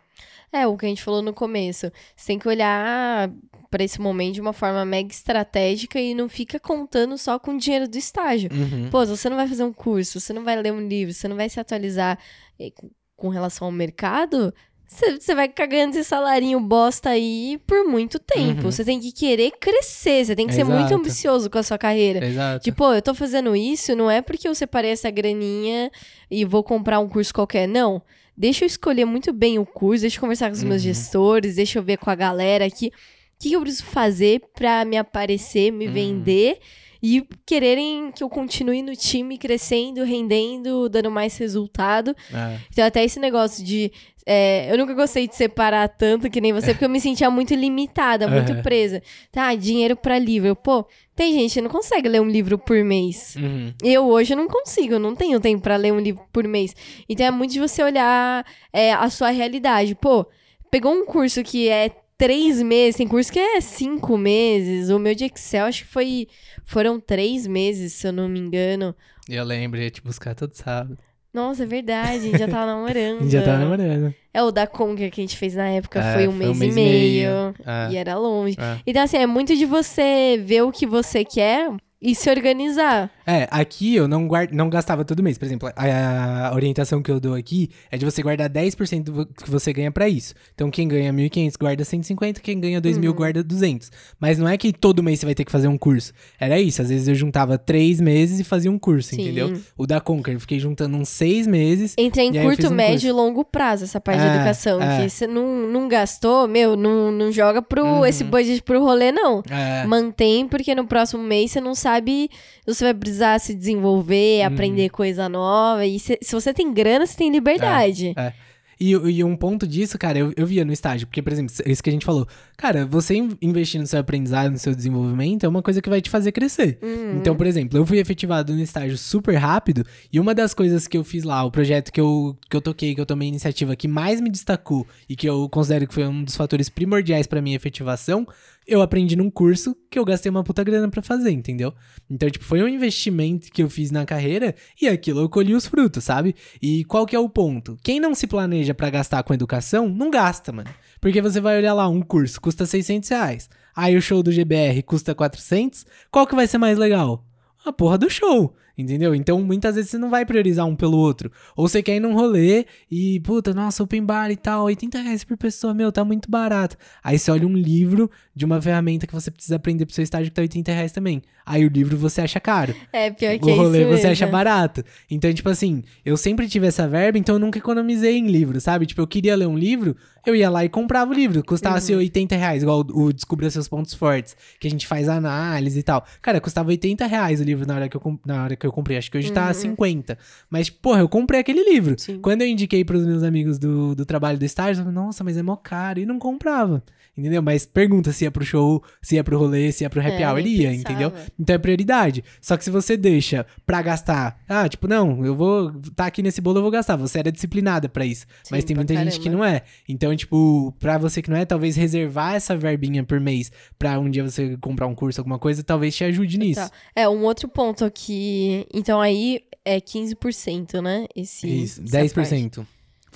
B: É, o que a gente falou no começo. Você tem que olhar pra esse momento de uma forma mega estratégica e não fica contando só com o dinheiro do estágio.
A: Uhum.
B: Pô, você não vai fazer um curso, você não vai ler um livro, você não vai se atualizar eh, com relação ao mercado, você vai ficar ganhando esse salarinho bosta aí por muito tempo.
A: Uhum.
B: Você tem que querer crescer, você tem que ser muito
A: Exato.
B: ambicioso com a sua carreira.
A: Exato.
B: Tipo, eu tô fazendo isso, não é porque eu separei essa graninha e vou comprar um curso qualquer, não. Deixa eu escolher muito bem o curso, deixa eu conversar com os meus
A: Uhum.
B: gestores, deixa eu ver com a galera aqui o que, que eu preciso fazer pra me aparecer, me
A: Uhum.
B: vender e quererem que eu continue no time crescendo, rendendo, dando mais resultado.
A: É.
B: Então, até esse negócio de. é, eu nunca gostei de separar tanto que nem você, porque eu me sentia muito limitada, muito
A: Aham.
B: presa. Tá, dinheiro pra livro. Pô, tem gente que não consegue ler um livro por mês.
A: Uhum.
B: Eu hoje não consigo, não tenho tempo pra ler um livro por mês. Então é muito de você olhar é, a sua realidade. Pô, pegou um curso que é três meses, tem curso que é cinco meses. O meu de Excel acho que foi. Foram três meses, se eu não me engano.
A: Eu lembro, ia te buscar todo sábado.
B: Nossa, é verdade, a gente já tava namorando.
A: A gente já tava namorando.
B: É o da Conga que a gente fez na época,
A: É,
B: foi um mês, e meio.
A: É.
B: E era longe.
A: É.
B: Então, assim, é muito de você ver o que você quer e se organizar.
A: É, aqui eu não, guard... não gastava todo mês. Por exemplo, a, a orientação que eu dou aqui é de você guardar 10% do que você ganha pra isso. Então, quem ganha 1.500 guarda 150, quem ganha 2.000 guarda 200. Mas não é que todo mês você vai ter que fazer um curso. Era isso, às vezes eu juntava três meses e fazia um curso,
B: Sim.
A: entendeu? O da Conquer, eu fiquei juntando uns seis meses.
B: Entra em curto,
A: um
B: médio e longo prazo essa parte de
A: É,
B: educação.
A: é.
B: Que você não, não gastou, meu, não, não joga pro,
A: Uhum.
B: esse budget pro rolê, não.
A: É,
B: Mantém, porque no próximo mês você não sabe se você vai precisar se desenvolver,
A: Uhum.
B: aprender coisa nova. E se, se você tem grana, você tem liberdade.
A: É. E, e um ponto disso, cara, eu, eu via no estágio. Porque, por exemplo, isso que a gente falou. Cara, você in- investir no seu aprendizado, no seu desenvolvimento, é uma coisa que vai te fazer crescer.
B: Uhum.
A: Então, por exemplo, eu fui efetivado no estágio super rápido. E uma das coisas que eu fiz lá, o projeto que eu, que eu toquei, que eu tomei iniciativa, que mais me destacou e que eu considero que foi um dos fatores primordiais pra minha efetivação, eu aprendi num curso que eu gastei uma puta grana pra fazer, entendeu? Então, tipo, foi um investimento que eu fiz na carreira e aquilo eu colhi os frutos, sabe? E qual que é o ponto? Quem não se planeja pra gastar com educação, não gasta, mano. Porque você vai olhar lá, um curso custa 600 reais. Aí o show do GBR custa 400. Qual que vai ser mais legal? A porra do show, entendeu? Então muitas vezes você não vai priorizar um pelo outro. Ou você quer ir num rolê e, puta, nossa, open bar e tal, 80 reais por pessoa, meu, tá muito barato. Aí você olha um livro de uma ferramenta que você precisa aprender pro seu estágio que tá 80 reais também. Aí o livro você acha caro.
B: É, pior que
A: O
B: é
A: rolê
B: isso
A: você acha barato. Então, tipo assim, eu sempre tive essa verba, então eu nunca economizei em livro, sabe? Tipo, eu queria ler um livro, eu ia lá e comprava o livro. Custasse
B: Uhum.
A: 80 reais, igual o Descubra Seus Pontos Fortes, que a gente faz análise e tal. Cara, custava 80 reais o livro na hora que eu, na hora que eu comprei. Acho que hoje tá 50. Mas, porra, eu comprei aquele livro.
B: Uhum. Sim.
A: Quando eu indiquei pros meus amigos do, do trabalho do estágio, eu falei, nossa, mas é mó caro. E não comprava. Entendeu? Mas pergunta se é pro show, se é pro rolê, se é pro happy
B: É,
A: hour, ele ia,
B: pensava.
A: entendeu? Então é prioridade. Só que se você deixa pra gastar, ah, tipo, não, eu vou tá aqui nesse bolo, eu vou gastar. Você era disciplinada pra isso. Mas
B: Sim,
A: tem
B: pra
A: muita gente que
B: caramba.
A: não é. Então, tipo, pra você que não é, talvez reservar essa verbinha por mês pra um dia você comprar um curso, alguma coisa, talvez te ajude nisso.
B: Tá. É, um outro ponto aqui. Então aí é 15%, né? Esse,
A: Isso,
B: essa parte.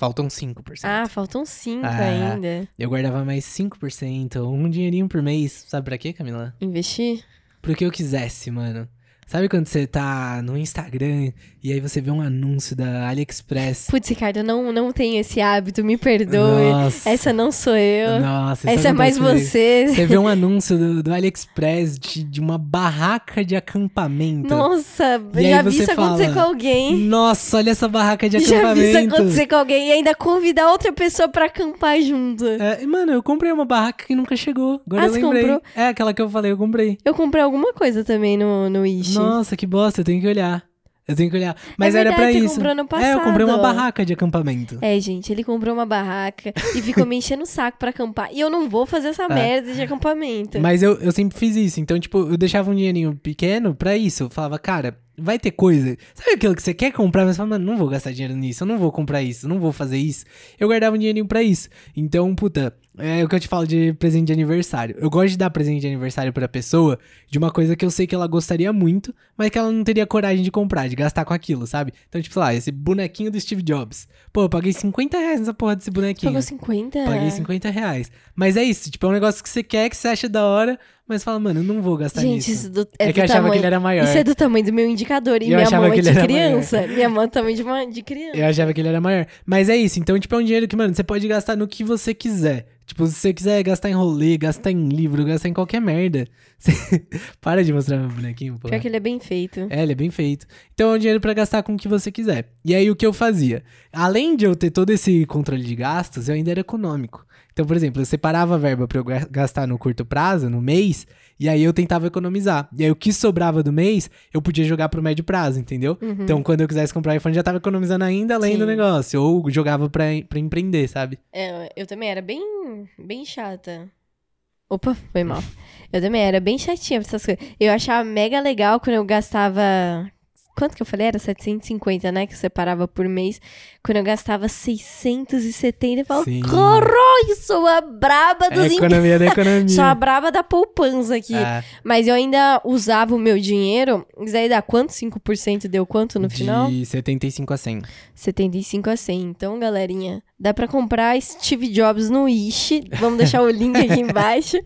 A: 10%. Faltam 5%.
B: Ah, faltam 5
A: Ah.
B: ainda.
A: Eu guardava mais 5%, um dinheirinho por mês. Sabe pra quê, Camila?
B: Investir?
A: Pro que eu quisesse, mano. Sabe quando você tá no Instagram e aí você vê um anúncio da AliExpress?
B: Putz, Ricardo, eu não, não tenho esse hábito, me perdoe.
A: Nossa.
B: Essa não sou eu.
A: Nossa,
B: Essa é mais você.
A: Você vê um anúncio do, do AliExpress de, de uma barraca de acampamento.
B: Nossa,
A: E
B: já vi isso acontecer
A: fala,
B: com alguém.
A: Nossa, olha essa barraca de
B: Já vi isso
A: acampamento.
B: acontecer com alguém e ainda convidar outra pessoa pra acampar junto.
A: É, mano, eu comprei uma barraca que nunca chegou. Agora
B: Ah,
A: eu lembrei.
B: comprou?
A: É aquela que eu falei, eu comprei.
B: Eu comprei alguma coisa também no, no Wish.
A: Nossa, que bosta, eu tenho que olhar. Eu tenho que olhar. Mas era
B: É verdade,
A: pra
B: você
A: isso.
B: comprou ano
A: É, eu comprei uma
B: passado.
A: barraca de acampamento.
B: É, gente, ele comprou uma barraca e ficou me enchendo o saco pra acampar. E eu não vou fazer essa merda de acampamento.
A: É. Mas eu, eu sempre fiz isso. Então, tipo, eu deixava um dinheirinho pequeno pra isso. Eu falava, cara, vai ter coisa. Sabe aquilo que você quer comprar, mas você fala, mano, não vou gastar dinheiro nisso, eu não vou comprar isso, eu não vou fazer isso. Eu guardava um dinheirinho pra isso. Então, puta, é o que eu te falo de presente de aniversário. Eu gosto de dar presente de aniversário pra pessoa de uma coisa que eu sei que ela gostaria muito, mas que ela não teria coragem de comprar, de gastar com aquilo, sabe? Então, tipo, sei lá, esse bonequinho do Steve Jobs. Pô, eu paguei 50 reais nessa porra desse bonequinho.
B: Pagou 50?
A: Paguei 50 reais. Mas é isso, tipo, é um negócio que você quer, que você acha da hora, mas fala, mano, eu não vou gastar
B: Gente,
A: nisso.
B: isso do,
A: É,
B: é,
A: que eu achava
B: tamanho...
A: que ele era maior.
B: Isso é do tamanho do meu indicador. E
A: Eu
B: minha
A: achava
B: mão é de
A: era
B: criança. Minha mão é tamanho de, uma, de criança.
A: Eu achava que ele era maior. Mas é isso, então, tipo, é um dinheiro que, mano, você pode gastar no que você quiser. Tipo, se você quiser gastar em rolê, gastar em livro, gastar em qualquer merda. Você... Para de mostrar meu bonequinho, pô.
B: Pior que ele é bem feito.
A: É, ele é bem feito. Então é um dinheiro pra gastar com o que você quiser. E aí o que eu fazia? Além de eu ter todo esse controle de gastos, eu ainda era econômico. Então, por exemplo, eu separava a verba pra eu ga- gastar no curto prazo, no mês, e aí eu tentava economizar. E aí o que sobrava do mês, eu podia jogar pro médio prazo, entendeu? Então, quando eu quisesse comprar iPhone, já tava economizando ainda além do
B: Sim.
A: negócio. Ou jogava pra, pra empreender, sabe?
B: É, eu também era bem, bem chata. Opa, foi mal. Eu também era bem chatinha pra essas coisas. Eu achava mega legal quando eu gastava. Quanto que eu falei? Era 750, né? Que eu separava por mês. Quando eu gastava 670, eu falava, caralho, sou a braba
A: É
B: dos
A: a
B: in-
A: economia da economia.
B: Sou a braba da poupança aqui.
A: Ah,
B: Mas eu ainda usava o meu dinheiro. Isso aí dá quanto? 5% deu quanto no final?
A: De 75 a 100.
B: 75 a 100. Então, galerinha, dá pra comprar Steve Jobs no Wish. Vamos deixar o link aqui embaixo.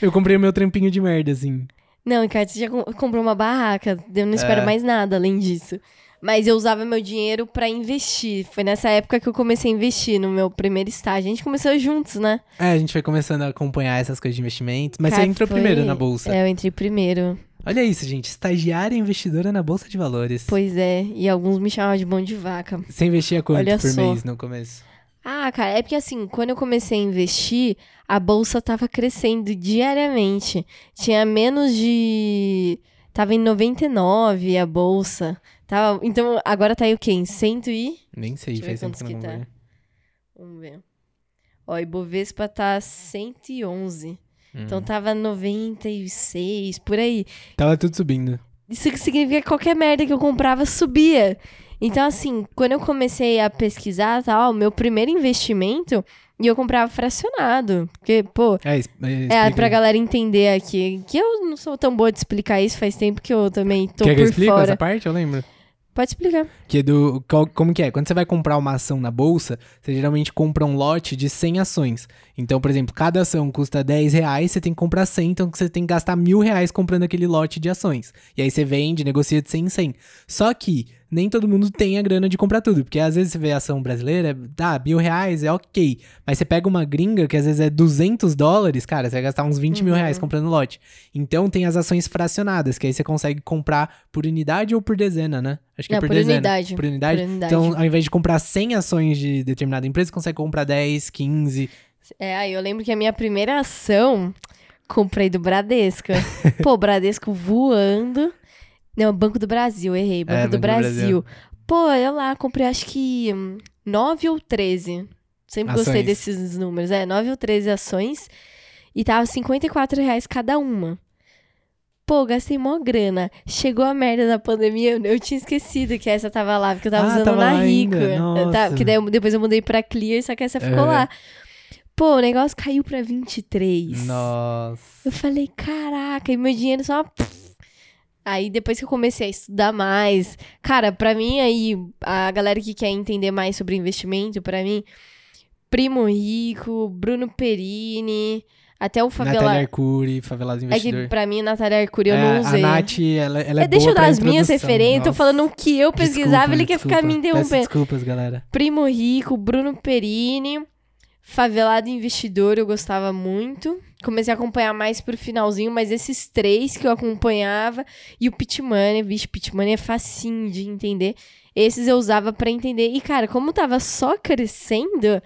A: Eu comprei o meu trampinho de merda, assim.
B: Não, Ricardo, você já com- comprou uma barraca. Eu não espero
A: É.
B: mais nada além disso. Mas eu usava meu dinheiro pra investir. Foi nessa época que eu comecei a investir no meu primeiro estágio. A gente começou juntos, né?
A: É, a gente foi começando a acompanhar essas coisas de investimento. Mas
B: Cara,
A: você entrou
B: foi-
A: primeiro na bolsa.
B: É, eu entrei primeiro.
A: Olha isso, gente. Estagiária investidora na bolsa de valores.
B: Pois é. E alguns me chamavam de mão de vaca.
A: Você investia quanto
B: Olha
A: por
B: só.
A: mês no começo?
B: Ah, cara, é porque assim, quando eu comecei a investir, a bolsa tava crescendo diariamente. Tinha menos de. Tava em 99 a bolsa. Tava... Então, agora tá aí o quê? Em 100 e.
A: Nem sei,
B: Deixa
A: faz tempo que eu não
B: que tá.
A: ver.
B: Vamos ver. Ó, Ibovespa tá 111. Então
A: Hum.
B: tava 96, por aí.
A: Tava tudo subindo.
B: Isso que significa que qualquer merda que eu comprava subia. Então, assim, quando eu comecei a pesquisar tal, meu primeiro investimento, e eu comprava fracionado. Porque, pô,
A: É, é,
B: é pra galera entender aqui. Que eu não sou tão boa de explicar isso, faz tempo que eu também tô
A: Quer que eu
B: por
A: explique
B: fora.
A: essa parte? Eu lembro.
B: Pode explicar.
A: Que é do, como que é? Quando você vai comprar uma ação na bolsa, você geralmente compra um lote de 100 ações. Então, por exemplo, cada ação custa 10 reais, você tem que comprar 100, então você tem que gastar mil reais comprando aquele lote de ações. E aí você vende, negocia de 100 em 100. Só que nem todo mundo tem a grana de comprar tudo, porque às vezes você vê a ação brasileira, tá, mil reais é ok. Mas você pega uma gringa que às vezes é 200 dólares, cara, você vai gastar uns 20 mil
B: Uhum.
A: reais comprando lote. Então tem as ações fracionadas, que aí você consegue comprar por unidade ou por dezena, né? Acho que é por,
B: por
A: dezena.
B: unidade.
A: Por unidade.
B: Por unidade.
A: Então, ao invés de comprar 100 ações de determinada empresa, você consegue comprar 10, 15.
B: É, aí eu lembro que a minha primeira ação comprei do Bradesco. Pô, Bradesco voando. Não, Banco do Brasil, errei. Banco,
A: É,
B: do,
A: Banco do
B: Brasil. Pô, eu lá comprei acho que hum, 9 ou 13. Sempre gostei
A: Ações.
B: desses números. É, 9 ou 13 ações. E tava 54 reais cada uma. Pô, gastei mó grana. Chegou a merda da pandemia, eu, eu tinha esquecido que essa tava lá, porque eu tava
A: Ah,
B: usando
A: tava
B: na Rico. que daí eu- depois eu mudei pra Clear, só que essa ficou
A: Aham.
B: lá. Pô, o negócio caiu pra 23.
A: Nossa.
B: Eu falei, caraca, e meu dinheiro só. Aí depois que eu comecei a estudar mais, cara, pra mim aí, a galera que quer entender mais sobre investimento, pra mim, Primo Rico, Bruno Perini, até o
A: Natália
B: Favela.
A: Arcuri, Favelado
B: É
A: Investidor.
B: que pra mim, Natália Arcuri eu
A: É,
B: não usei.
A: A Nath, ela, ela é,
B: É, deixa eu dar as minhas referências, tô falando o que eu pesquisava,
A: desculpa,
B: ele quer ficar me
A: desculpa. Peço
B: interrompendo.
A: desculpas, galera.
B: Primo Rico, Bruno Perini, Favelado Investidor, eu gostava muito. Comecei a acompanhar mais pro finalzinho, mas esses três que eu acompanhava e o Pitmoney, vixe, Pitmoney é facinho de entender. Esses eu usava pra entender. E cara, como tava só crescendo,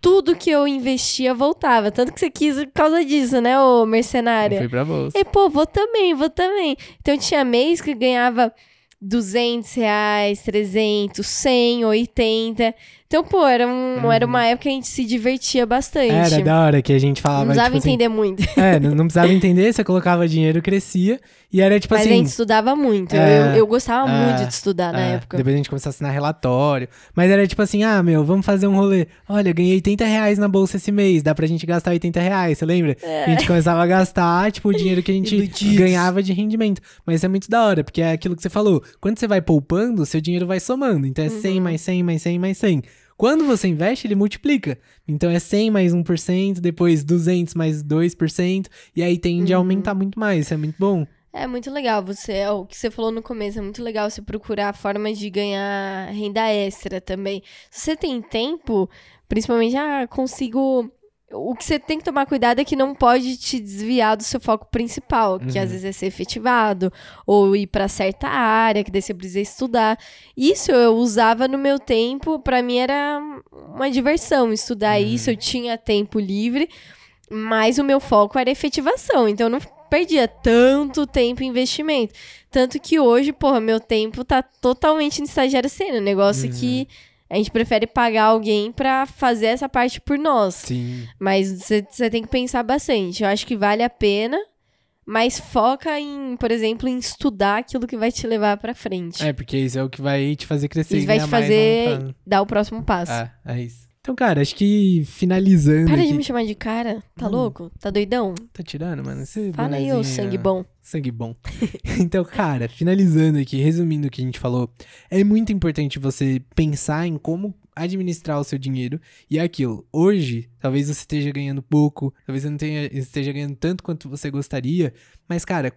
B: tudo que eu investia voltava. Tanto que você quis por causa disso, né, ô mercenária?
A: Foi pra bolsa.
B: E, pô, vou também, vou também. Então, tinha mês que ganhava 200 reais, 300, 100, 80. Então, pô, era, um, era uma época que a gente se divertia bastante.
A: Uhum. Era da hora que a gente
B: não
A: falava,
B: precisava
A: tipo assim,
B: entender muito.
A: É, não, não precisava entender, você colocava dinheiro, crescia. E era tipo
B: mas
A: assim.
B: a gente estudava muito.
A: é,
B: eu, eu gostava
A: é,
B: muito de estudar na
A: é,
B: época.
A: Depois a gente começou a assinar relatório. Mas era tipo assim, ah, meu, vamos fazer um rolê. Olha, ganhei 80 reais na bolsa esse mês, dá pra gente gastar 80 reais, você lembra? A gente começava a gastar, tipo, o dinheiro que a gente
B: É.
A: Ganhava de rendimento. Mas isso é muito da hora, porque é aquilo que você falou. Quando você vai poupando, seu dinheiro vai somando. Então é
B: Uhum.
A: 100 mais 100 mais 100 mais 100. Quando você investe, ele multiplica. Então é 100 mais 1%, depois 200 mais 2%, e aí tende a
B: Uhum.
A: aumentar muito mais. Isso é muito bom.
B: É muito legal você, é o que você falou no começo, é muito legal você procurar formas de ganhar renda extra também. Se você tem tempo, principalmente, ah, consigo. O que você tem que tomar cuidado é que não pode te desviar do seu foco principal, que
A: Uhum.
B: às vezes é ser efetivado, ou ir pra certa área, que daí você precisa estudar. Isso eu usava no meu tempo, pra mim era uma diversão estudar
A: Uhum.
B: isso, eu tinha tempo livre, mas o meu foco era efetivação, então eu não perdia tanto tempo em investimento. Tanto que hoje, porra, meu tempo tá totalmente no estagiário sênior, um negócio que a gente prefere pagar alguém pra fazer essa parte por nós.
A: Sim.
B: Mas você tem que pensar bastante. Eu acho que vale a pena, mas foca em, por exemplo, em estudar aquilo que vai te levar pra frente.
A: É, porque isso é o que vai te fazer crescer.
B: Isso vai te fazer
A: a longo prazo.
B: dar o próximo passo.
A: É, é isso. Então, cara, acho que finalizando
B: Para
A: aqui...
B: de me chamar de cara. Tá
A: Hum.
B: louco? Tá doidão?
A: Tá tirando, mano?
B: Fala aí, ô sangue bom.
A: Sangue bom. então, cara, finalizando aqui, resumindo o que a gente falou, é muito importante você pensar em como administrar o seu dinheiro e é aquilo. Hoje, talvez você esteja ganhando pouco, talvez você não tenha, esteja ganhando tanto quanto você gostaria, mas, cara,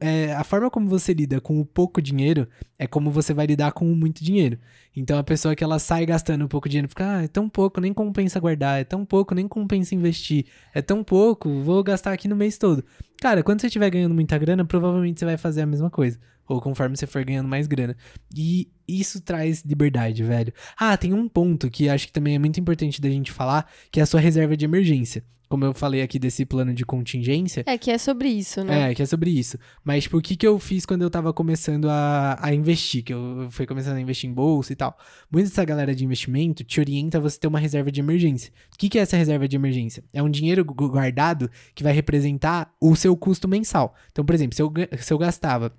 A: é, a forma como você lida com o pouco dinheiro é como você vai lidar com o muito dinheiro. Então, a pessoa que ela sai gastando um pouco de dinheiro, fica, ah, é tão pouco, nem compensa guardar, é tão pouco, nem compensa investir, é tão pouco, vou gastar aqui no mês todo. Cara, quando você estiver ganhando muita grana, provavelmente você vai fazer a mesma coisa. Ou conforme você for ganhando mais grana. E isso traz liberdade, velho. Ah, tem um ponto que acho que também é muito importante da gente falar, que é a sua reserva de emergência. Como eu falei aqui desse plano de contingência,
B: É que é sobre isso, né?
A: é, que é sobre isso. Mas, tipo, o que, que eu fiz quando eu tava começando a, a investir? Que eu fui começando a investir em bolsa e tal. Muita dessa galera de investimento te orienta a você ter uma reserva de emergência. O que, que é essa reserva de emergência? É um dinheiro gu- guardado que vai representar o seu custo mensal. Então, por exemplo, se eu, se eu gastava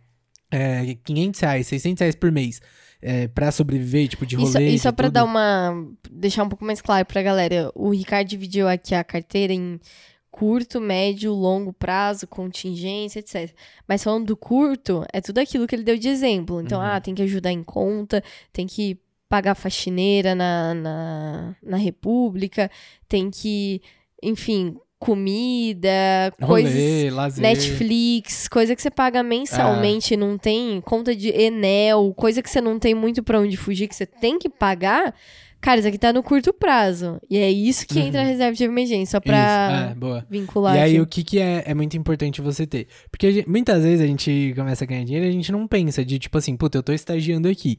A: é, 500 reais, 600 reais por mês é, pra sobreviver, tipo, de rolê
B: só, e só
A: tudo,
B: dar uma. deixar um pouco mais claro pra galera, o Ricardo dividiu aqui a carteira em curto, médio, longo prazo, contingência, etc. Mas falando do curto, é tudo aquilo que ele deu de exemplo. Então,
A: Uhum.
B: ah, tem que ajudar em conta, tem que pagar faxineira na, na, na República, tem que, enfim, comida, coisas.
A: rolê, lazer.
B: Netflix, coisa que você paga mensalmente, não tem conta de Enel, coisa que você não tem muito pra onde fugir, que você tem que pagar. Cara, isso aqui tá no curto prazo. E é isso que entra a reserva de emergência, só pra
A: Isso, é,
B: vincular
A: E aí,
B: aqui.
A: o que, que é, é muito importante você ter? Porque gente- muitas vezes a gente começa a ganhar dinheiro e a gente não pensa de tipo assim, puta, eu tô estagiando aqui.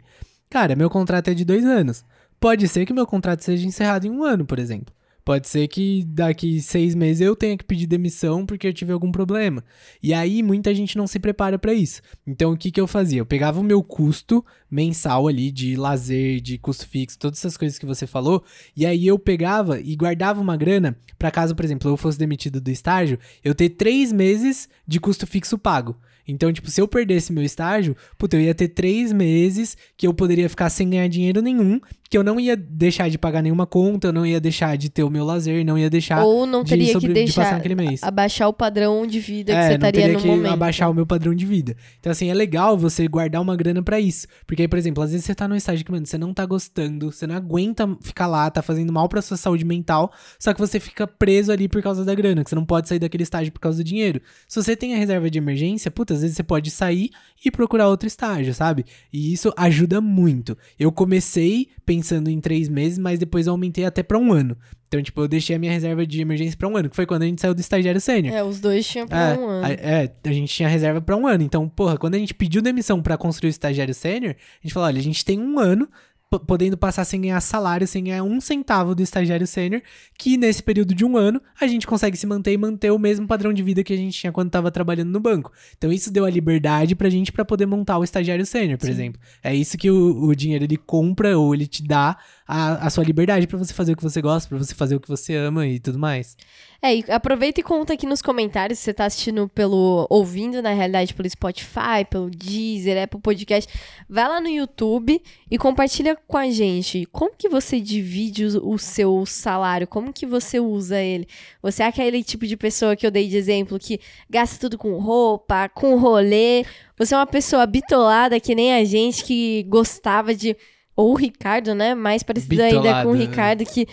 A: Cara, meu contrato é de dois anos. Pode ser que meu contrato seja encerrado em um ano, por exemplo. Pode ser que daqui seis meses eu tenha que pedir demissão porque eu tive algum problema. E aí muita gente não se prepara pra isso. Então o que, que eu fazia? Eu pegava o meu custo mensal ali de lazer, de custo fixo, todas essas coisas que você falou. E aí eu pegava e guardava uma grana para caso, por exemplo, eu fosse demitido do estágio, eu ter três meses de custo fixo pago. Então, tipo, se eu perdesse meu estágio, puta, eu ia ter três meses que eu poderia ficar sem ganhar dinheiro nenhum, que eu não ia deixar de pagar nenhuma conta, eu não ia deixar de ter o meu lazer, não ia deixar
B: Ou não
A: de,
B: teria
A: sobre-
B: que
A: de
B: deixar
A: mês.
B: abaixar o padrão de vida que
A: É,
B: você
A: não
B: estaria
A: teria
B: no
A: que
B: momento.
A: abaixar o meu padrão de vida. Então, assim, é legal você guardar uma grana pra isso. Porque aí, por exemplo, às vezes você tá num estágio que, mano, você não tá gostando, você não aguenta ficar lá, tá fazendo mal pra sua saúde mental, só que você fica preso ali por causa da grana, que você não pode sair daquele estágio por causa do dinheiro. Se você tem a reserva de emergência, puta, às vezes você pode sair e procurar outro estágio, sabe? E isso ajuda muito. Eu comecei pensando em três meses, mas depois eu aumentei até pra um ano. Então, tipo, eu deixei a minha reserva de emergência pra um ano, que foi quando a gente saiu do estagiário sênior.
B: É, os dois tinham pra
A: É,
B: um ano.
A: a, é, a gente tinha reserva pra um ano. Então, porra, quando a gente pediu demissão pra construir o estagiário sênior, a gente falou: olha, a gente tem um ano podendo passar sem ganhar salário, sem ganhar um centavo do estagiário sênior, que nesse período de um ano a gente consegue se manter e manter o mesmo padrão de vida que a gente tinha quando tava trabalhando no banco. Então isso deu a liberdade pra gente pra poder montar o estagiário sênior, por
B: Sim.
A: exemplo. É isso que o, o dinheiro ele compra ou ele te dá a, a sua liberdade pra você fazer o que você gosta, pra você fazer o que você ama e tudo mais.
B: É, e aproveita e conta aqui nos comentários se você tá assistindo pelo. ouvindo, na realidade, pelo Spotify, pelo Deezer, Apple Podcast. Vai lá no YouTube e compartilha com a gente como que você divide o, seu salário, como que você usa ele. Você é aquele tipo de pessoa que eu dei de exemplo que gasta tudo com roupa, com rolê. Você é uma pessoa bitolada que nem a gente que gostava de. Ou o Ricardo, né? Mais parecido ainda com
A: Bitolada,
B: o
A: né?
B: Ricardo que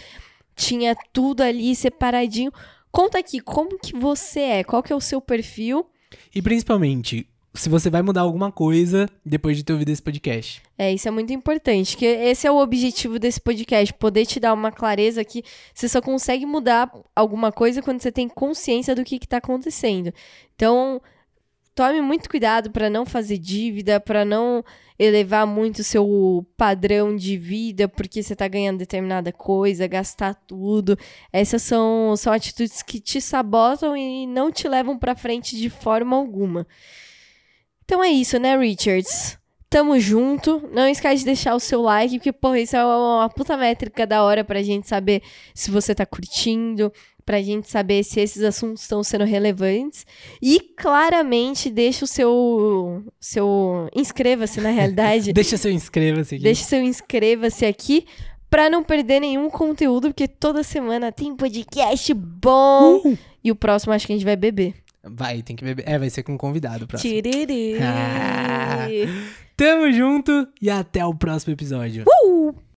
B: tinha tudo ali separadinho. Conta aqui, como que você é? Qual que é o seu perfil?
A: E principalmente, se você vai mudar alguma coisa depois de ter ouvido esse podcast.
B: É, isso é muito importante, que esse é o objetivo desse podcast, poder te dar uma clareza que você só consegue mudar alguma coisa quando você tem consciência do que está acontecendo. Então, tome muito cuidado para não fazer dívida, para não elevar muito o seu padrão de vida porque você tá ganhando determinada coisa, gastar tudo. Essas são, são atitudes que te sabotam e não te levam para frente de forma alguma. Então é isso, né, Richards? Tamo junto. Não esquece de deixar o seu like, porque, porra, isso é uma puta métrica da hora pra gente saber se você tá curtindo, pra gente saber se esses assuntos estão sendo relevantes. E claramente deixa o seu. seu inscreva-se, na realidade.
A: Deixa seu inscreva-se aqui.
B: Deixa seu inscreva-se aqui pra não perder nenhum conteúdo, porque toda semana tem podcast bom.
A: Uh!
B: E o próximo acho que a gente vai beber.
A: Vai, tem que beber. É, vai ser com convidado o próximo.
B: Tiriri.
A: Ah. Tamo junto e até o próximo episódio.
B: Uh!